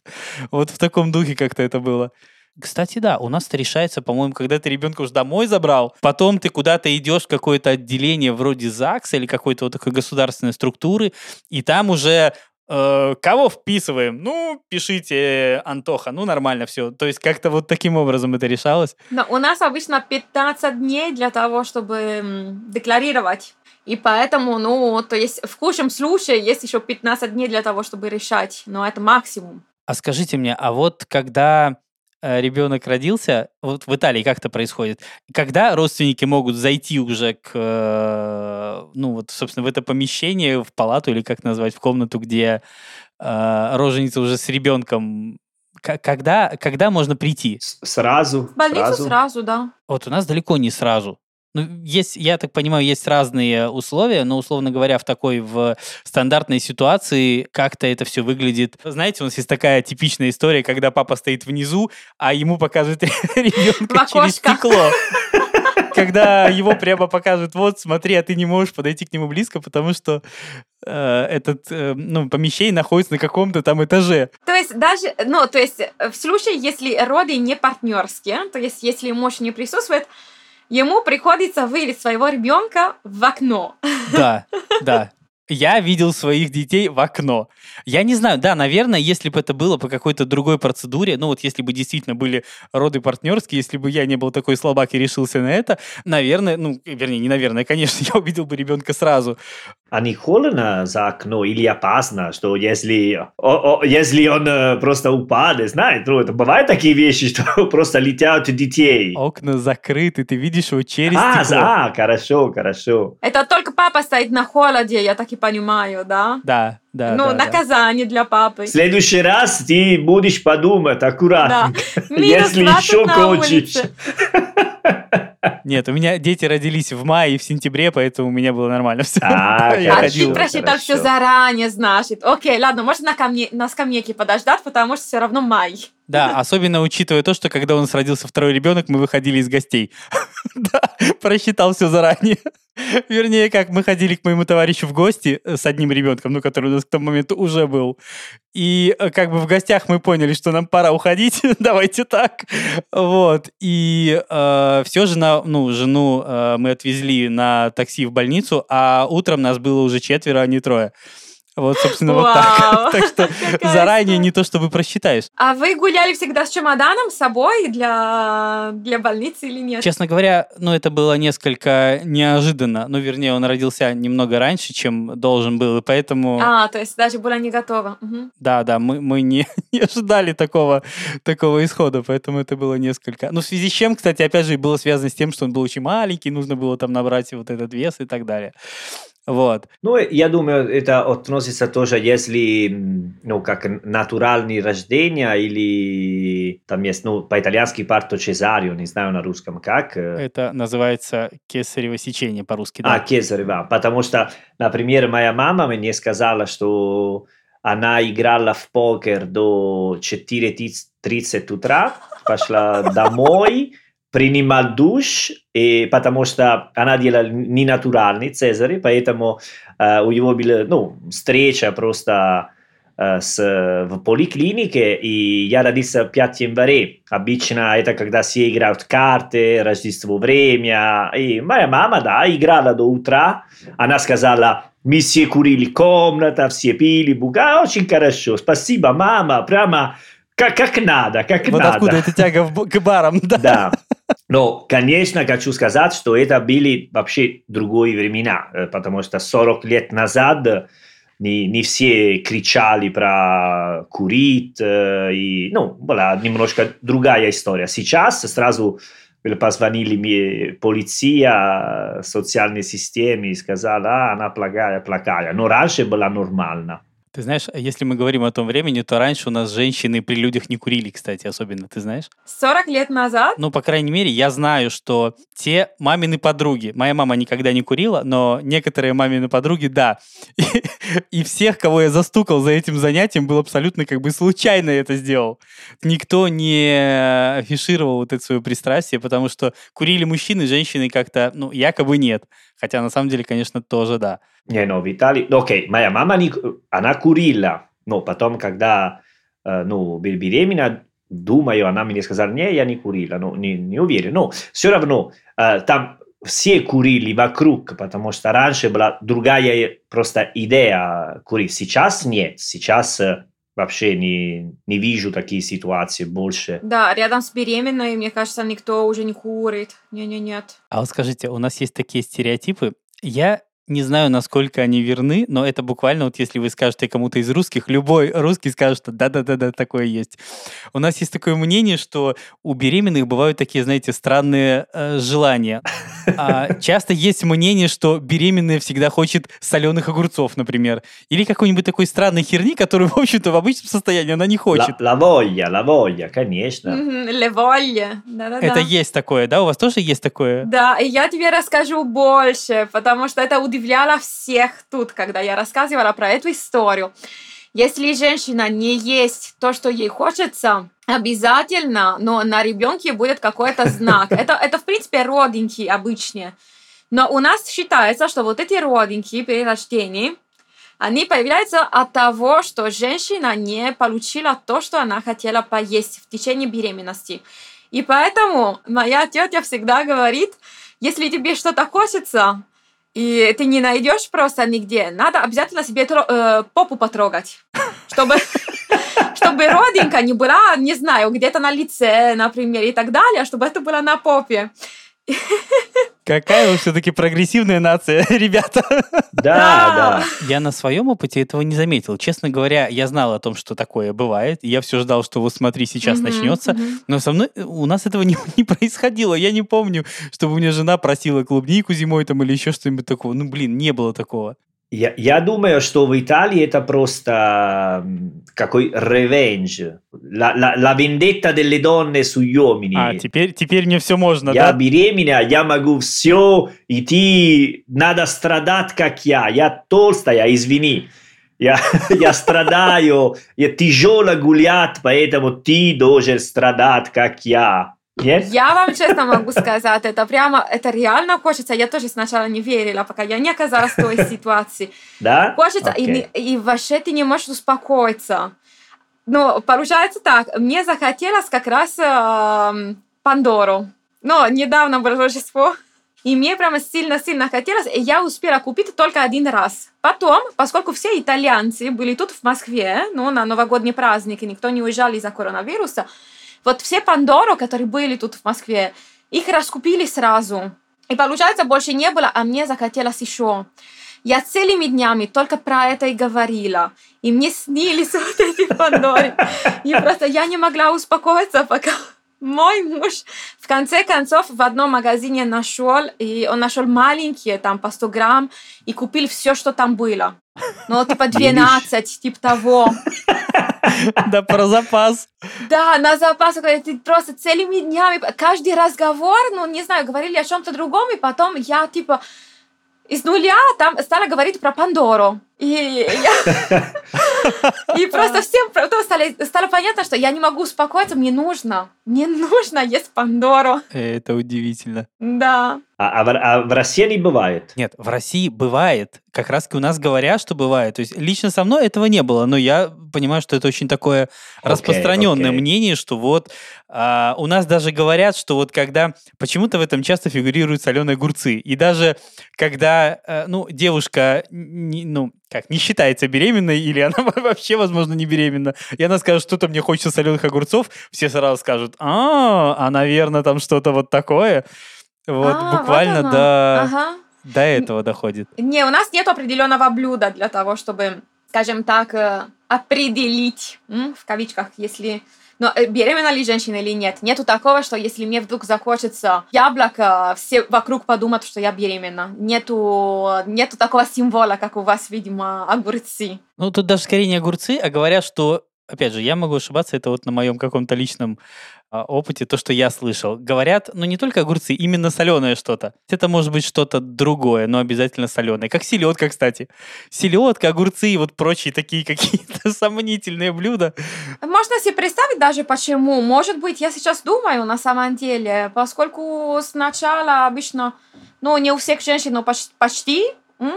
Вот в таком духе как-то это было. Кстати, да, у нас это решается, по-моему, когда ты ребенка уже домой забрал, потом ты куда-то идешь в какое-то отделение вроде ЗАГСа или какой-то вот такой государственной структуры, и там уже э, кого вписываем? Ну, пишите Антоха, ну, нормально все. То есть как-то вот таким образом это решалось. Но у нас обычно 15 дней для того, чтобы декларировать. И поэтому, ну, то есть в худшем случае есть еще 15 дней для того, чтобы решать. Но это максимум. А скажите мне, а вот когда ребенок родился, вот в Италии как это происходит? Когда родственники могут зайти уже к, э, ну вот, собственно, в это помещение, в палату или как назвать, в комнату, где э, роженица уже с ребенком, когда, когда можно прийти? Сразу, В больницу сразу. сразу, да. Вот у нас далеко не сразу. Ну, есть, я так понимаю, есть разные условия, но, условно говоря, в такой в стандартной ситуации как-то это все выглядит. Знаете, у нас есть такая типичная история, когда папа стоит внизу, а ему показывают ребенка через стекло. Когда его прямо показывают, вот, смотри, а ты не можешь подойти к нему близко, потому что э, этот, э, ну, помещение находится на каком-то там этаже. То есть даже, ну, то есть э, в случае, если роды не партнерские, то есть если муж не присутствует, ему приходится вылить своего ребенка в окно. Да, да. Я видел своих детей в окно. Я не знаю, да, наверное, если бы это было по какой-то другой процедуре, ну вот если бы действительно были роды партнерские, если бы я не был такой слабак и решился на это, наверное, ну, вернее, не наверное, конечно, я увидел бы ребенка сразу. А не холодно за окно или опасно, что если, о- о- если он э, просто упадет, знаете, ну, это бывают такие вещи, что просто летят детей. Окна закрыты, ты видишь его через а, стекло. а, хорошо, хорошо. Это только папа стоит на холоде, я так и понимаю, да? Да, да, ну, да, да. наказание для папы. В следующий раз ты будешь подумать Да. аккуратно, Минус если 20 еще улице. Нет, у меня дети родились в мае и в сентябре, поэтому у меня было нормально все. А, А ты просчитал все заранее, значит. Окей, ладно, можно на, камне, на скамейке подождать, потому что все равно май. Да, особенно учитывая то, что когда у нас родился второй ребенок, мы выходили из гостей. Да, просчитал все заранее. Вернее, как мы ходили к моему товарищу в гости э, с одним ребенком, ну, который у нас к тому моменту уже был. И э, как бы в гостях мы поняли, что нам пора уходить, давайте так. Вот. И все же, на, ну, жену э, мы отвезли на такси в больницу, а утром нас было уже четверо, а не трое. Вот, собственно, вот Вау, так. Так что какая заранее история. не то, чтобы просчитаешь. А вы гуляли всегда с чемоданом с собой для, для больницы или нет? Честно говоря, ну, это было несколько неожиданно. Ну, вернее, он родился немного раньше, чем должен был, и поэтому, А, то есть даже была не готова. Мгм. да, да, мы, мы не, не ожидали такого, такого исхода, поэтому это было несколько. Ну, в связи с чем, кстати, опять же, было связано с тем, что он был очень маленький, нужно было там набрать вот этот вес и так далее. Вот. Ну, я думаю, это относится тоже, если, ну, как натуральное рождение или там есть, ну, по-итальянски парто цезарио, не знаю на русском как. э, Это называется кесарево сечение по-русски, А, да. кесарево. Потому что, например, моя мама мне сказала, что она играла в покер до 4.30 утра, пошла домой, принимал душ, и потому что она делала не натуральный Цезарь, поэтому э, у него была ну, встреча просто э, с, в поликлинике, и я родился 5 января. Обычно это когда все играют карты, Рождество время. И моя мама, да, играла до утра. Она сказала, мы все курили комната, все пили, буга, очень хорошо, спасибо, мама, прямо как, как надо, как Вот надо. откуда эта тяга в к барам, да. Да. Но, конечно, хочу сказать, что это были вообще другие времена, э, потому что 40 лет назад не, не все кричали про курить, э, и, ну, была немножко другая история. Сейчас сразу позвонили мне полиция, социальные системы, и сказали, а, она плохая, плохая. Но раньше была нормально. Ты знаешь, если мы говорим о том времени, то раньше у нас женщины при людях не курили, кстати, особенно, ты знаешь? 40 лет назад? Ну, по крайней мере, я знаю, что те мамины подруги, моя мама никогда не курила, но некоторые мамины подруги, да. И, и всех, кого я застукал за этим занятием, был абсолютно как бы случайно это сделал. Никто не афишировал вот это свое пристрастие, потому что курили мужчины, женщины как-то, ну, якобы нет. Хотя на самом деле, конечно, тоже да. Не, ну, в Италии... ну, Окей, моя мама, не, она курила, но потом, когда э, ну, беременна, думаю, она мне сказала, не, я не курила, ну, не, не уверен. Но все равно э, там все курили вокруг, потому что раньше была другая просто идея курить. Сейчас нет, сейчас э, вообще не, не вижу такие ситуации больше. Да, рядом с беременной, мне кажется, никто уже не курит. Не-не-нет. А вот скажите, у нас есть такие стереотипы. Я не знаю, насколько они верны, но это буквально вот если вы скажете кому-то из русских, любой русский скажет, что да-да-да-да, такое есть. У нас есть такое мнение, что у беременных бывают такие, знаете, странные э, желания. А, часто есть мнение, что беременная всегда хочет соленых огурцов, например, или какой-нибудь такой странной херни, которую, в общем-то, в обычном состоянии она не хочет. La voglia, конечно. Мгм, Леволье. Да-да-да. Это есть такое, да? У вас тоже есть такое? Да, и я тебе расскажу больше, потому что это удивляло всех тут, когда я рассказывала про эту историю. Если женщина не есть то, что ей хочется, обязательно, но на ребенке будет какой-то знак. Это, это в принципе, родинки обычные. Но у нас считается, что вот эти родинки при рождении, они появляются от того, что женщина не получила то, что она хотела поесть в течение беременности. И поэтому моя тетя всегда говорит, если тебе что-то хочется, и ты не найдешь просто нигде, надо обязательно себе э, попу потрогать, чтобы, чтобы родинка не была, не знаю, где-то на лице, например, и так далее, чтобы это было на попе. Какая вы все-таки прогрессивная нация, ребята. Да, да. Я на своем опыте этого не заметил. Честно говоря, я знал о том, что такое бывает. и Я все ждал, что вот смотри, сейчас начнется. Но со мной у нас этого не, не происходило. Я не помню, чтобы у меня жена просила клубнику зимой там или еще что-нибудь такого. Ну, блин, не было такого. Я, я думаю, что в Италии это просто какой ревенж, la, la, la vendetta delle donne sugli uomini. А, теперь, теперь мне все можно, я да? беременна, я могу все, и ты надо страдать, как я. Я толстая, извини. Я, я страдаю, я тяжело гулять, поэтому ты должен страдать, как я. Нет? Я вам честно могу сказать, это прямо, это реально хочется. Я тоже сначала не верила, пока я не оказалась в той ситуации. Да? Хочется, и, Окей. не- и вообще ты не можешь успокоиться. Но получается так, мне захотелось как раз эм, Пандору. Но недавно было Рождество, и мне прямо сильно-сильно хотелось, и я успела купить только один раз. Потом, поскольку все итальянцы были тут в Москве, ну, на новогодние праздники, никто не уезжал из-за коронавируса, вот все Пандору, которые были тут в Москве, их раскупили сразу. И получается, больше не было, а мне захотелось еще. Я целыми днями только про это и говорила. И мне снились вот эти Пандоры. И просто я не могла успокоиться, пока мой муж в конце концов в одном магазине нашел, и он нашел маленькие, там, по 100 грамм, и купил все, что там было. Ну, типа 12, типа того. Да, про запас. Да, на запас, ты просто целыми днями, каждый разговор, ну, не знаю, говорили о чем-то другом, и потом я, типа, из нуля там стала говорить про Пандору. И, я- и просто всем потом стали, стало понятно, что я не могу успокоиться, мне нужно, мне нужно есть Пандору. Это удивительно. Да. А, а в, а в России не бывает. Нет, в России бывает. Как раз у нас говорят, что бывает. То есть лично со мной этого не было, но я понимаю, что это очень такое Окей, распространенное окей. мнение, что вот а, у нас даже говорят, что вот когда почему-то в этом часто фигурируют соленые огурцы, и даже когда э, ну девушка не, ну как не считается беременной или она вообще возможно не беременна, и она скажет что-то мне хочется соленых огурцов, все сразу скажут, а, а наверное там что-то вот такое. Вот А, вот буквально оно. до Ага. до этого доходит. Не, у нас нет определенного блюда для того, чтобы, скажем так, э, определить, в кавичках, если но э, беременна ли женщина или нет. Нету такого, что если мне вдруг захочется яблоко, все вокруг подумают, что я беременна. Нету, нету такого символа, как у вас, видимо, огурцы. Ну, тут даже скорее не огурцы, а говорят, что, опять же, я могу ошибаться, это вот на моем каком-то личном опыте, то, что я слышал. Говорят, ну, не только огурцы, именно соленое что-то. Это может быть что-то другое, но обязательно соленое. Как селедка, кстати. Селедка, огурцы и вот прочие такие какие-то сомнительные блюда. Можно себе представить даже почему. Может быть, я сейчас думаю на самом деле, поскольку сначала обычно, ну, не у всех женщин, но поч- почти, м,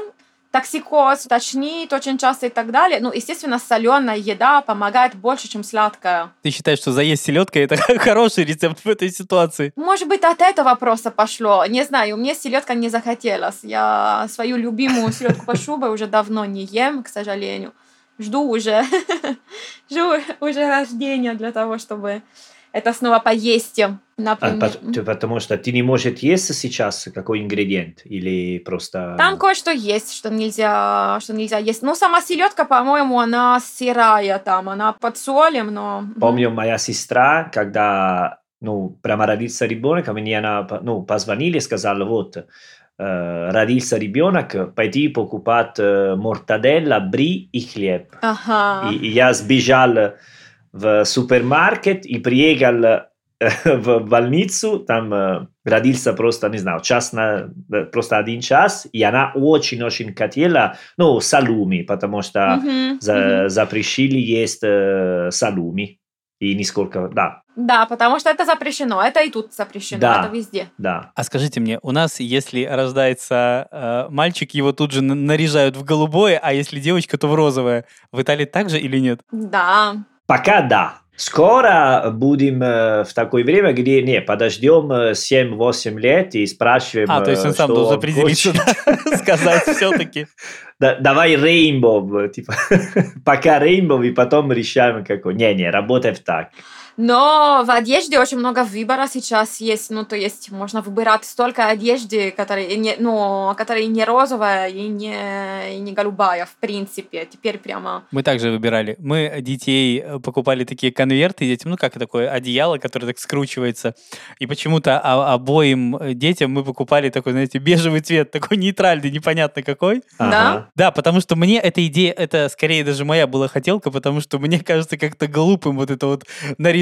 токсикоз тошнит очень часто и так далее. Ну, естественно, соленая еда помогает больше, чем сладкая. Ты считаешь, что заесть селедкой это хороший рецепт в этой ситуации? Может быть, от этого просто пошло. Не знаю, мне селедка не захотелось. Я свою любимую селедку по шубе уже давно не ем, к сожалению. Жду уже, жду уже рождения для того, чтобы это снова поесть, А, например. т- потому что ты не можешь есть сейчас какой ингредиент или просто... Там кое-что есть, что нельзя, что нельзя есть. Ну, сама селедка, по-моему, она сырая там, она под солем, но... Помню, моя сестра, когда ну, прямо родился ребенок, а мне она ну, позвонили и сказала, вот, э, родился ребенок, пойди покупать э, мортаделла, бри и хлеб. Ага. И, и я сбежал в супермаркет и приехал в больницу, там родился просто, не знаю, час на, просто один час, и она очень-очень хотела, ну, салуми, потому что Мгм, за- мгм. запрещили есть э, салуми. И нисколько, да, Да, потому что это запрещено. Это и тут запрещено, Да. это везде. да. А скажите мне, у нас, если рождается э, мальчик, его тут же на- наряжают в голубое, а если девочка, то в розовое. В Италии так же или нет? Да. Пока да. Скоро будем э, в такое время, где не, подождем э, 7-8 лет и спрашиваем, А, то есть он э, сам что должен он определиться, сказать все-таки. Да- давай рейнбоw, типа, пока рейнбоw, и потом решаем какой. Не-не, работает так. Но в одежде очень много выбора сейчас есть. Ну, то есть можно выбирать столько одежды, которые не, ну, которые не розовая и не, и не голубая, в принципе. Теперь прямо... Мы также выбирали. Мы детей э, покупали такие конверты детям, ну, как такое одеяло, которое так скручивается. И почему-то обоим детям мы покупали такой, знаете, бежевый цвет, такой нейтральный, непонятно какой. Да? Да, потому что мне эта идея, это скорее даже моя была хотелка, потому что мне кажется как-то глупым вот это вот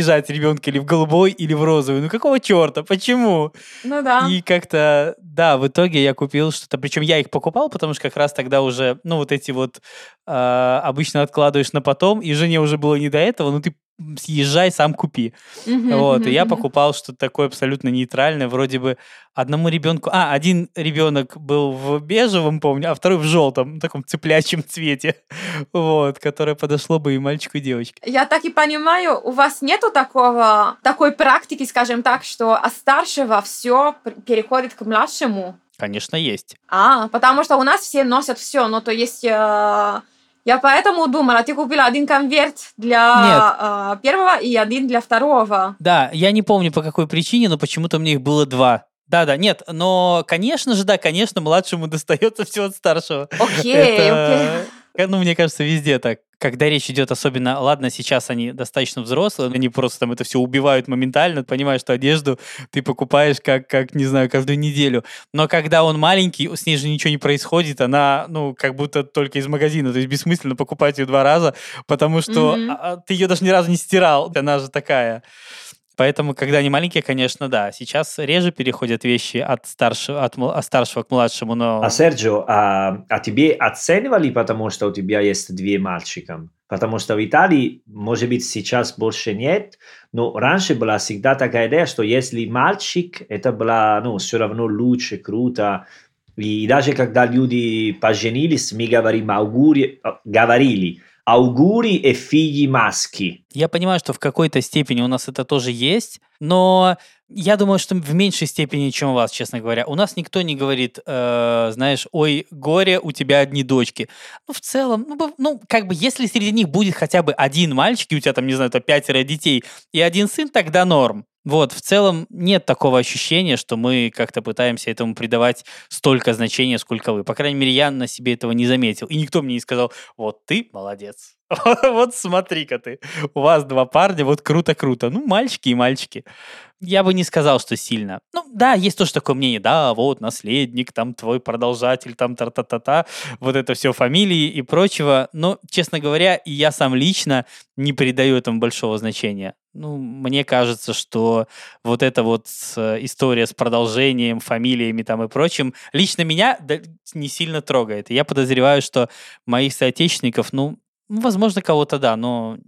наряжать ребенка или в голубой, или в розовый. Ну какого черта? Почему? Ну да. И как-то, да, в итоге я купил что-то, причем я их покупал, потому что как раз тогда уже, ну вот эти вот э, обычно откладываешь на потом, и жене уже было не до этого, но ты съезжай, сам купи. Вот, и я покупал что-то такое абсолютно нейтральное, вроде бы одному ребенку... А, один ребенок был в бежевом, помню, а второй в желтом, таком цыплячьем цвете, вот, которое подошло бы и мальчику, и девочке. Я так и понимаю, у вас нету такого, такой практики, скажем так, что от старшего все переходит к младшему? Конечно, есть. А, потому что у нас все носят все, ну то есть э, я поэтому думала, ты купила один конверт для э, первого и один для второго. Да, я не помню по какой причине, но почему-то мне их было два. Да-да, нет, но, конечно же, да, конечно, младшему достается все от старшего. Окей, Это, э, ну, мне кажется, везде так. Когда речь идет особенно, ладно, сейчас они достаточно взрослые, они просто там это все убивают моментально, понимаешь, что одежду ты покупаешь как, как, не знаю, каждую неделю. Но когда он маленький, с ней же ничего не происходит, она, ну, как будто только из магазина, то есть бессмысленно покупать ее два раза, потому что а, ты ее даже ни разу не стирал, она же такая. Поэтому, когда они маленькие, конечно, да. Сейчас реже переходят вещи от старшего, от, от старшего к младшему, но... А Серджио, а, а тебе оценивали, потому что у тебя есть две мальчика? Потому что в Италии, может быть, сейчас больше нет, но раньше была всегда такая идея, что если мальчик, это было ну, все равно лучше, круто. И даже когда люди поженились, мы говорим аугури, а, говорили аугури и фигли маски. Я понимаю, что в какой-то степени у нас это тоже есть, но я думаю, что в меньшей степени, чем у вас, честно говоря. У нас никто не говорит, э, знаешь, ой, горе, у тебя одни дочки. Ну, в целом, ну, ну, как бы, если среди них будет хотя бы один мальчик, и у тебя там, не знаю, то пятеро детей, и один сын, тогда норм. Вот, в целом нет такого ощущения, что мы как-то пытаемся этому придавать столько значения, сколько вы. По крайней мере, я на себе этого не заметил. И никто мне не сказал, вот ты молодец. Вот смотри-ка ты. У вас два парня, вот круто-круто. Ну, мальчики и мальчики. Я бы не сказал, что сильно. Ну, да, есть тоже такое мнение, да, вот, наследник, там, твой продолжатель, там, та-та-та-та, вот это все фамилии и прочего. Но, честно говоря, и я сам лично не придаю этому большого значения. Ну, мне кажется, что вот эта вот история с продолжением, фамилиями там и прочим, лично меня не сильно трогает. И я подозреваю, что моих соотечественников, ну, возможно, кого-то да, но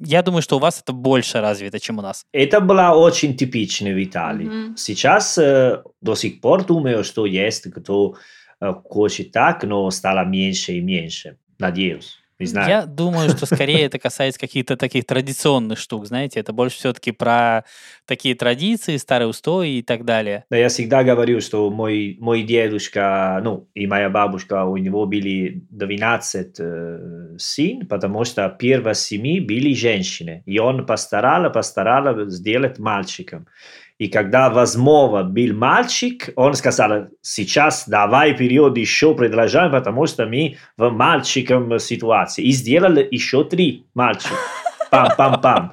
я думаю, что у вас это больше развито, чем у нас. Это было очень типично в Италии. Мгм. Сейчас э, до сих пор думаю, что есть кто э, хочет так, но стало меньше и меньше. Надеюсь. Не знаю. Я думаю, что скорее это касается каких-то таких традиционных штук, знаете, это больше все-таки про такие традиции, старые устои и так далее. Да, я всегда говорю, что мой, мой дедушка, ну, и моя бабушка, у него были 12 э, сын, потому что первые семьи были женщины. И он постарался, постарался сделать мальчиком. И когда возможно был мальчик, он сказал, сейчас давай период еще продолжаем, потому что мы в мальчиком ситуации. И сделали еще три мальчика. Пам-пам-пам.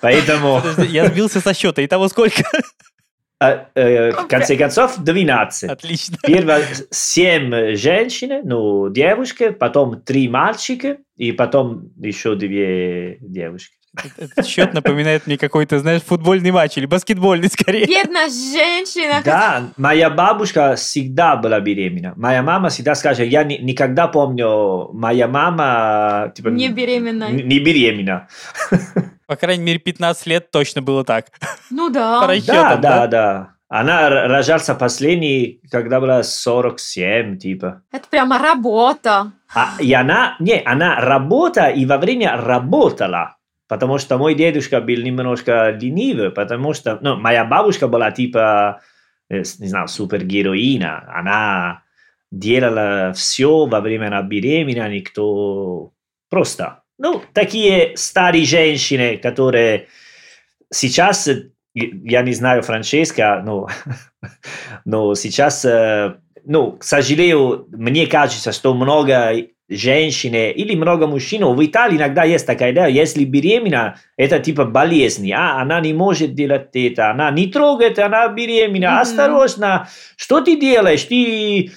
Поэтому... Подожди, я сбился со счета. И того сколько? Э, э, в конце концов, 12. Отлично. Первое 7 женщин, ну, девушки, потом 3 мальчика, и потом еще 2 девушки. Этот счет напоминает мне какой-то, знаешь, футбольный матч или баскетбольный скорее. Бедная женщина. Да, моя бабушка всегда была беременна. Моя мама всегда скажет, я ни- никогда помню, моя мама типа, Не беременна. Не беременна. По крайней мере, 15 лет точно было так. Ну да. По Да, да, да. Она рожался последний, когда была 47, типа. Это прямо работа. А, и она, не, она работала и во время работала. Потому что мой дедушка был немножко ленивый, потому что, ну, моя бабушка была типа, э, не знаю, супергероина. Она делала все во время она беременна, никто просто. Ну, такие старые женщины, которые сейчас, я не знаю, Франческа, но, но сейчас, ну, к сожалению, мне кажется, что много женщины или много мужчин. В Италии иногда есть такая идея, если беременна, это типа болезнь, а она не может делать это, она не трогает, она беременна, mm-hmm. осторожно, что ты делаешь, ты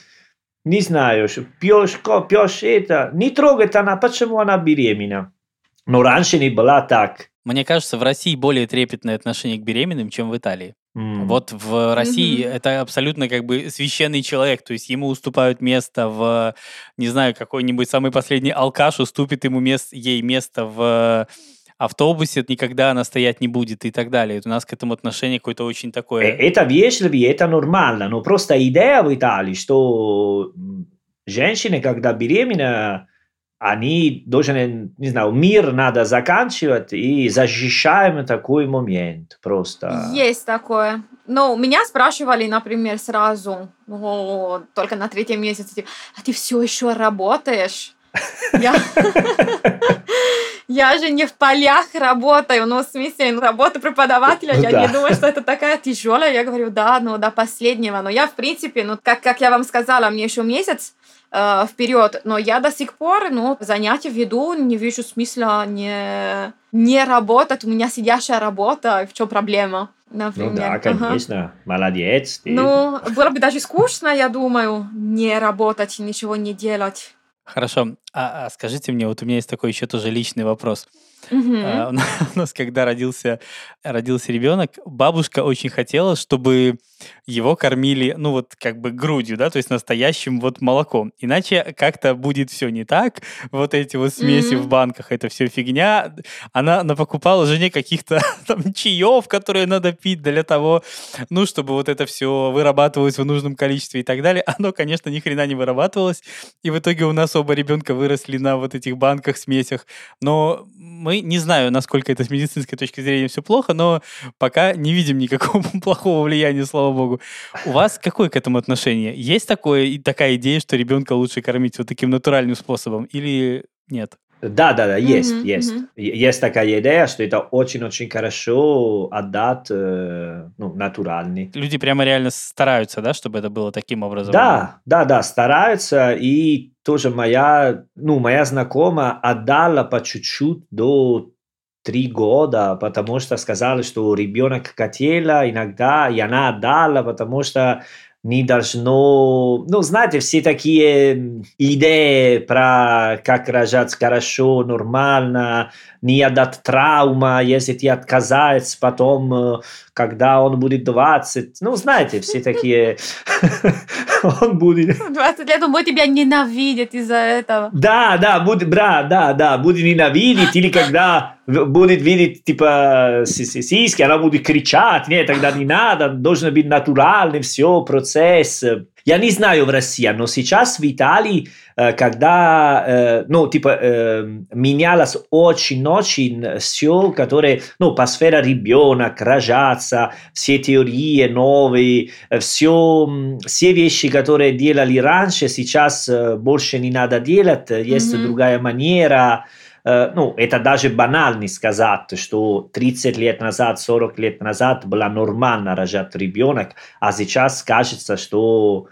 не знаю, пьешь, пьешь это, не трогает она, почему она беременна. Но раньше не было так. Мне кажется, в России более трепетное отношение к беременным, чем в Италии. Mm. Вот в России mm-hmm. это абсолютно как бы священный человек, то есть ему уступают место в, не знаю, какой-нибудь самый последний алкаш уступит ему место, ей место в автобусе, никогда она стоять не будет и так далее. У нас к этому отношение какое-то очень такое... Э, это вежливее, это нормально, но просто идея в Италии, что женщины, когда беременна, они должны, не знаю, мир надо заканчивать и защищаем такой момент просто. Есть такое. Но меня спрашивали, например, сразу, ну, только на третьем месяце, а ты все еще работаешь? Я... я же не в полях работаю, ну, в смысле, работа преподавателя, ну, я да. не думаю, что это такая тяжелая. Я говорю, да, ну, до последнего. Но я, в принципе, ну, как, как я вам сказала, мне еще месяц э, вперед, но я до сих пор, ну, занятия веду, не вижу смысла не, не работать. У меня сидящая работа, в чем проблема? Например. Ну да, конечно, ага. молодец. Ты. Ну, было бы даже скучно, я думаю, не работать, ничего не делать. Хорошо. А, а скажите мне, вот у меня есть такой еще тоже личный вопрос. Угу. А, у нас, когда родился, родился ребенок, бабушка очень хотела, чтобы его кормили, ну вот как бы грудью, да, то есть настоящим вот молоком. Иначе как-то будет все не так. Вот эти вот смеси mm-hmm. в банках, это все фигня. Она, она покупала жене каких-то там чаев, которые надо пить для того, ну, чтобы вот это все вырабатывалось в нужном количестве и так далее. Оно, конечно, ни хрена не вырабатывалось. И в итоге у нас оба ребенка выросли на вот этих банках, смесях. Но мы не знаю, насколько это с медицинской точки зрения все плохо, но пока не видим никакого плохого влияния, слава богу. У вас какое к этому отношение? Есть такое, такая идея, что ребенка лучше кормить вот таким натуральным способом или нет? Да, да, да, есть, mm-hmm, есть. Mm-hmm. Есть такая идея, что это очень-очень хорошо отдать э, ну, натуральный. Люди прямо реально стараются, да, чтобы это было таким образом? Да, да, да, стараются. И тоже моя, ну, моя знакомая отдала по чуть-чуть до три года, потому что сказали, что ребенок хотела иногда, и она отдала, потому что не должно... Ну, знаете, все такие идеи про как рожать хорошо, нормально, не отдать травма, если ты отказаться потом, когда он будет 20. Ну, знаете, все такие... он будет... 20 лет он будет тебя ненавидеть из-за этого. Да, да, будет, брат, да, да, будет ненавидеть, или когда будет видеть, типа, сиськи, она будет кричать, нет, тогда не надо, должно быть натуральный все, процесс. Я не знаю в России, но сейчас в Италии, когда, ну, типа, менялось очень-очень все, которое, ну, по сфере ребенок, рожаться, все теории новые, все, все вещи, которые делали раньше, сейчас больше не надо делать, есть mm-hmm. другая манера, ну, это даже банально сказать, что 30 лет назад, 40 лет назад было нормально рожать ребенок, а сейчас кажется, что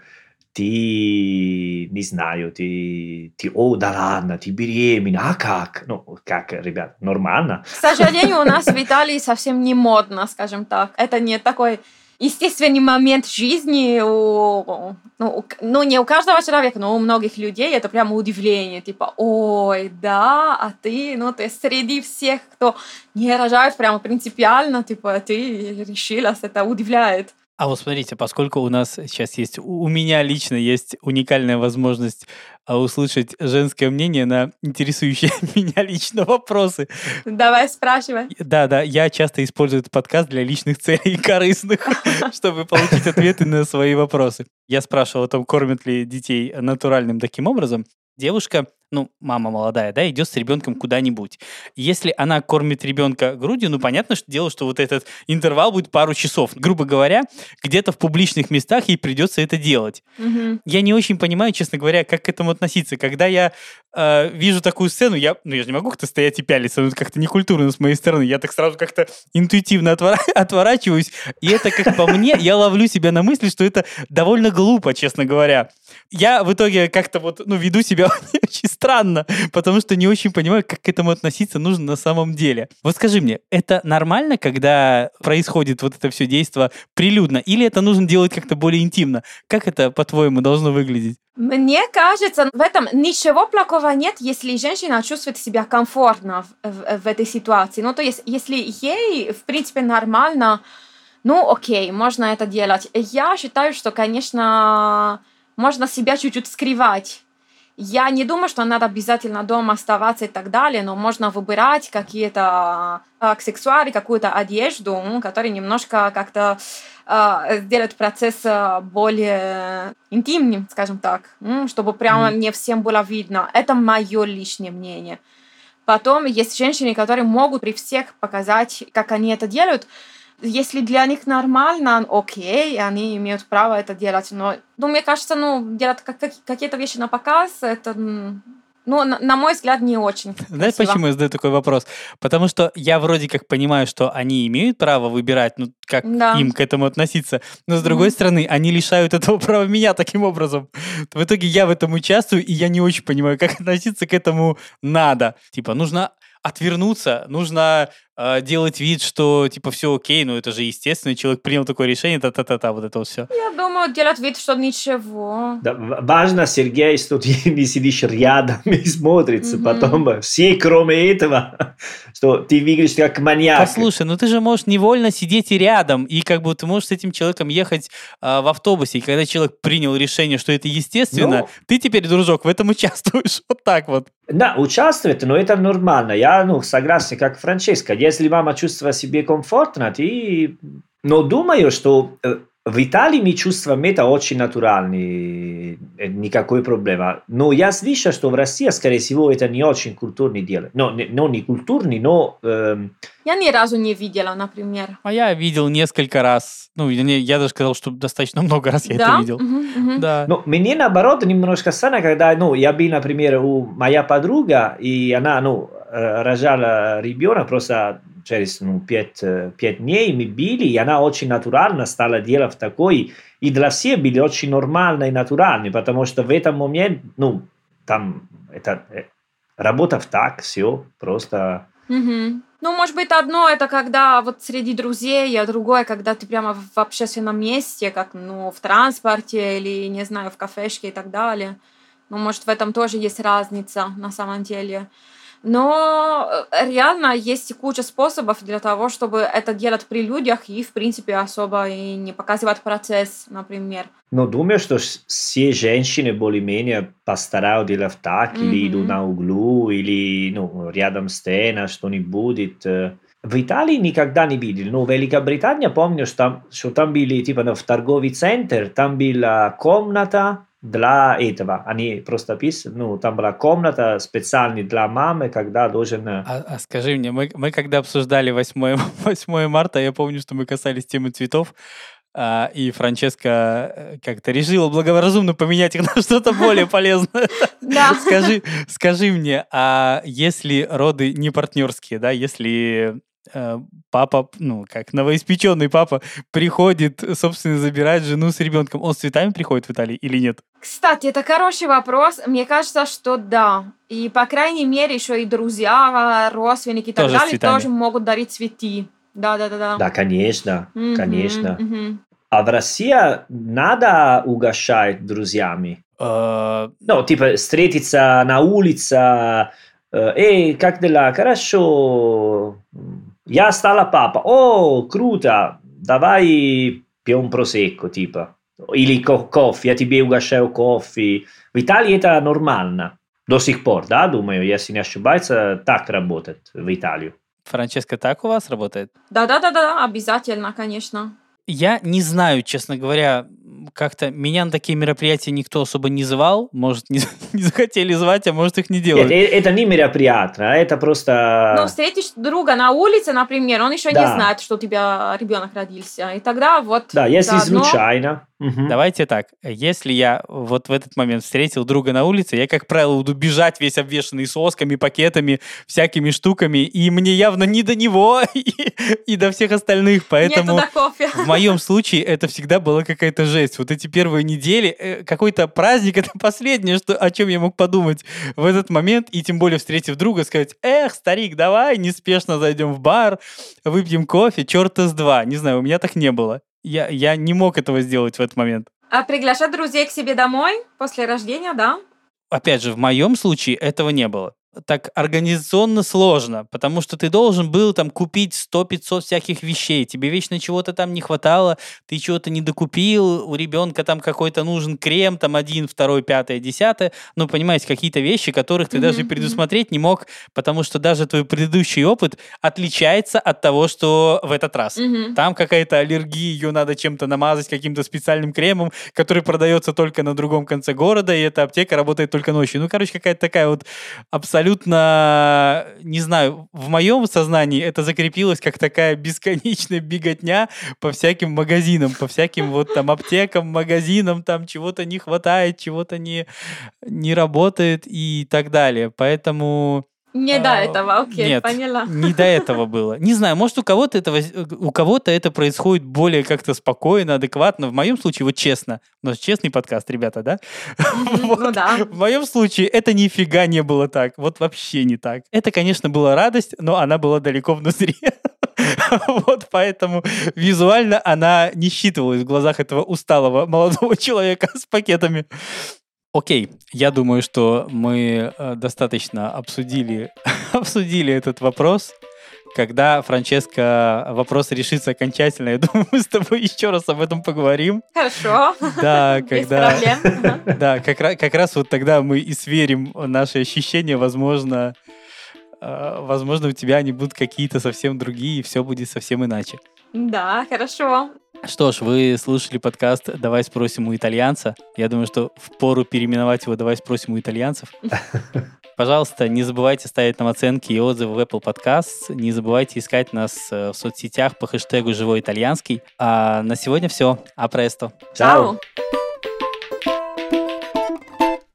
ты, не знаю, ты, ты, о, да ладно, ты беременна, а как? Ну, как, ребят, нормально. К сожалению, у нас в Италии совсем не модно, скажем так. Это не такой естественный момент жизни у, ну, у, ну, не у каждого человека, но у многих людей это прямо удивление, типа, ой, да, а ты, ну, ты среди всех, кто не рожает прямо принципиально, типа, ты решилась, это удивляет. А вот смотрите, поскольку у нас сейчас есть, у меня лично есть уникальная возможность а, услышать женское мнение на интересующие меня лично вопросы. Давай спрашивай. Да, да, я часто использую этот подкаст для личных целей корыстных, чтобы получить ответы на свои вопросы. Я спрашивал о том, кормят ли детей натуральным таким образом. Девушка ну, мама молодая, да, идет с ребенком куда-нибудь. Если она кормит ребенка грудью, ну, понятно, что дело, что вот этот интервал будет пару часов. Грубо говоря, где-то в публичных местах ей придется это делать. Мгм. Я не очень понимаю, честно говоря, как к этому относиться. Когда я э, вижу такую сцену, я, ну, я же не могу как-то стоять и пялиться, ну, это как-то некультурно с моей стороны. Я так сразу как-то интуитивно отвора- отворачиваюсь, и это, как по мне, я ловлю себя на мысли, что это довольно глупо, честно говоря. Я в итоге как-то вот, ну, веду себя очень странно, потому что не очень понимаю, как к этому относиться нужно на самом деле. Вот скажи мне, это нормально, когда происходит вот это все действие прилюдно, или это нужно делать как-то более интимно? Как это, по-твоему, должно выглядеть? Мне кажется, в этом ничего плохого нет, если женщина чувствует себя комфортно в, в- в этой ситуации. Ну, то есть, если ей, в принципе, нормально, ну, окей, можно это делать. Я считаю, что, конечно, можно себя чуть-чуть скрывать. Я не думаю, что надо обязательно дома оставаться и так далее, но можно выбирать какие-то а, аксессуары, какую-то одежду, м, которая немножко как-то а, сделает процесс а, более интимным, скажем так, чтобы прямо не всем было видно. Это мое личное мнение. Потом есть женщины, которые могут при всех показать, как они это делают. Если для них нормально, окей, они имеют право это делать. Но, ну, мне кажется, ну, делать как- как- какие-то вещи на показ, это, ну, на, на мой взгляд, не очень Знаешь, красиво. почему я задаю такой вопрос? Потому что я вроде как понимаю, что они имеют право выбирать, ну, как Да. им к этому относиться. Но, с другой Мгм. стороны, они лишают этого права меня таким образом. В итоге я в этом участвую, и я не очень понимаю, как относиться к этому надо. Типа, нужно отвернуться, нужно делать вид, что, типа, все окей, ну, это же естественно, человек принял такое решение, та-та-та-та, вот это вот все. Я думаю, делать вид, что ничего. Да, важно, Сергей, что ты не сидишь рядом и смотрится Мгм. потом. Все, кроме этого, что ты выглядишь как маньяк. Послушай, ну ты же можешь невольно сидеть и рядом, и как бы ты можешь с этим человеком ехать а, в автобусе, и когда человек принял решение, что это естественно, Ну. ты теперь, дружок, в этом участвуешь. Вот так вот. Да, участвует, но это нормально. Я ну, согласен, как Франческа. Если мама чувствует себя комфортно, ты... Но думаю, что э, в Италии мы чувствуем это очень натуральный, э, никакой проблемы. Но я слышал, что в России, скорее всего, это не очень культурный дело. Но, не, но не культурный, но... эм, Я ни разу не видела, например. А я видел несколько раз. Ну, я, не- я даже сказал, что достаточно много раз я да? это видел. Мгм, мгм. Да. Но мне наоборот немножко странно, когда, ну, я был, например, у моя подруга, и она, ну, рожала ребенка просто через, ну, пять, э, пять дней мы били, и она очень натурально стала делать такой, и для всех были очень нормально и натурально, потому что в этом момент, ну, там, это, э, работав так, все, просто... Мгм. Ну, может быть, одно это когда вот среди друзей, а другое, когда ты прямо в общественном месте, как, ну, в транспорте или, не знаю, в кафешке и так далее. Ну, может, в этом тоже есть разница на самом деле. Но э, реально есть куча способов для того, чтобы это делать при людях и, в принципе, особо и не показывать процесс, например. Но думаю, что все женщины более-менее постараются делать так, или Мгм. идут на углу, или ну, рядом стена, что-нибудь. э. В Италии никогда не видели, но в Великобритании помню, что там, что там были, типа, ну, в торговый центр, там была комната для этого. Они просто писали, ну, там была комната специальная для мамы, когда должен... э, А, а скажи мне, мы, мы когда обсуждали 8, 8 марта, я помню, что мы касались темы цветов, а, и Франческа э, как-то решила благоразумно поменять их на что-то более полезное. Да. Скажи, скажи мне, а если роды не партнерские, да, если папа, ну, как новоиспеченный папа, приходит, собственно, забирает жену с ребенком, он с цветами приходит в Италии или нет? Кстати, это хороший вопрос. Мне кажется, что да. И, по крайней мере, еще и друзья, родственники и так Тоже с далее тоже могут дарить цветы. Да, да, да, да. Да, конечно, Мгм, конечно. мгм. А в России надо угощать друзьями? Э, Ну, типа, встретиться на улице, э, эй, как дела, хорошо, я стала папа, о, круто, давай пьем просекко, типа, или ко- кофе, я тебе угощаю кофе. В Италии это нормально, до сих пор, да, думаю, если не ошибаюсь, так работает в Италии. Франческа, так у вас работает? Да, да, да, да, обязательно, конечно. Я не знаю, честно говоря, как-то меня на такие мероприятия никто особо не звал, может, не, не захотели звать, а может, их не делают. Нет, это не мероприятие, а это просто... Ну, встретишь друга на улице, например, он еще Да. не знает, что у тебя ребенок родился. И тогда вот Да, если заодно- случайно. Мгм. Давайте так, если я вот в этот момент встретил друга на улице, я, как правило, буду бежать весь обвешанный сосками, пакетами, всякими штуками, и мне явно не до него и, и до всех остальных, Нету поэтому... до кофе. В моем случае это всегда была какая-то жесть. Вот эти первые недели, э, какой-то праздник, это последнее, что, о чем я мог подумать в этот момент, и тем более встретив друга, сказать, эх, старик, давай неспешно зайдем в бар, выпьем кофе, черта с два. Не знаю, у меня так не было. Я, я не мог этого сделать в этот момент. А приглашать друзей к себе домой после рождения, да? Опять же, в моем случае этого не было. Так организационно сложно, потому что ты должен был там купить 100-500 всяких вещей, тебе вечно чего-то там не хватало, ты чего-то не докупил, у ребенка там какой-то нужен крем, там один, второй, пятое, десятое, ну, понимаете, какие-то вещи, которых ты Мгм, даже предусмотреть не мог, потому что даже твой предыдущий опыт отличается от того, что в этот раз. Мгм. Там какая-то аллергия, ее надо чем-то намазать, каким-то специальным кремом, который продается только на другом конце города, и эта аптека работает только ночью. Ну, короче, какая-то такая вот абсолютно, не знаю, в моем сознании это закрепилось как такая бесконечная беготня по всяким магазинам, по всяким вот там аптекам, магазинам, там чего-то не хватает, чего-то не, не работает и так далее. Поэтому... Не А, до этого, окей, нет, поняла. Не до этого было. Не знаю, может, у кого-то это, у кого-то это происходит более как-то спокойно, адекватно. В моем случае, вот честно, у нас честный подкаст, ребята, да? Ну да. В моем случае это нифига не было так. Вот вообще не так. Это, конечно, была радость, но она была далеко внутри. Вот поэтому визуально она не считывалась в глазах этого усталого молодого человека с пакетами. Окей, я думаю, что мы э, достаточно обсудили, обсудили этот вопрос. Когда, Франческо, вопрос решится окончательно, я думаю, мы с тобой еще раз об этом поговорим. Хорошо. Да, Без когда... проблем. Ага. Да, как, как раз вот тогда мы и сверим наши ощущения, возможно, э, возможно, у тебя они будут какие-то совсем другие, и все будет совсем иначе. Да, хорошо. Что ж, вы слушали подкаст «Давай спросим у итальянца». Я думаю, что впору переименовать его «Давай спросим у итальянцев». Пожалуйста, не забывайте ставить нам оценки и отзывы в Apple Podcasts. Не забывайте искать нас э, в соцсетях по хэштегу «Живой итальянский». А на сегодня все. Апресто. Ciao.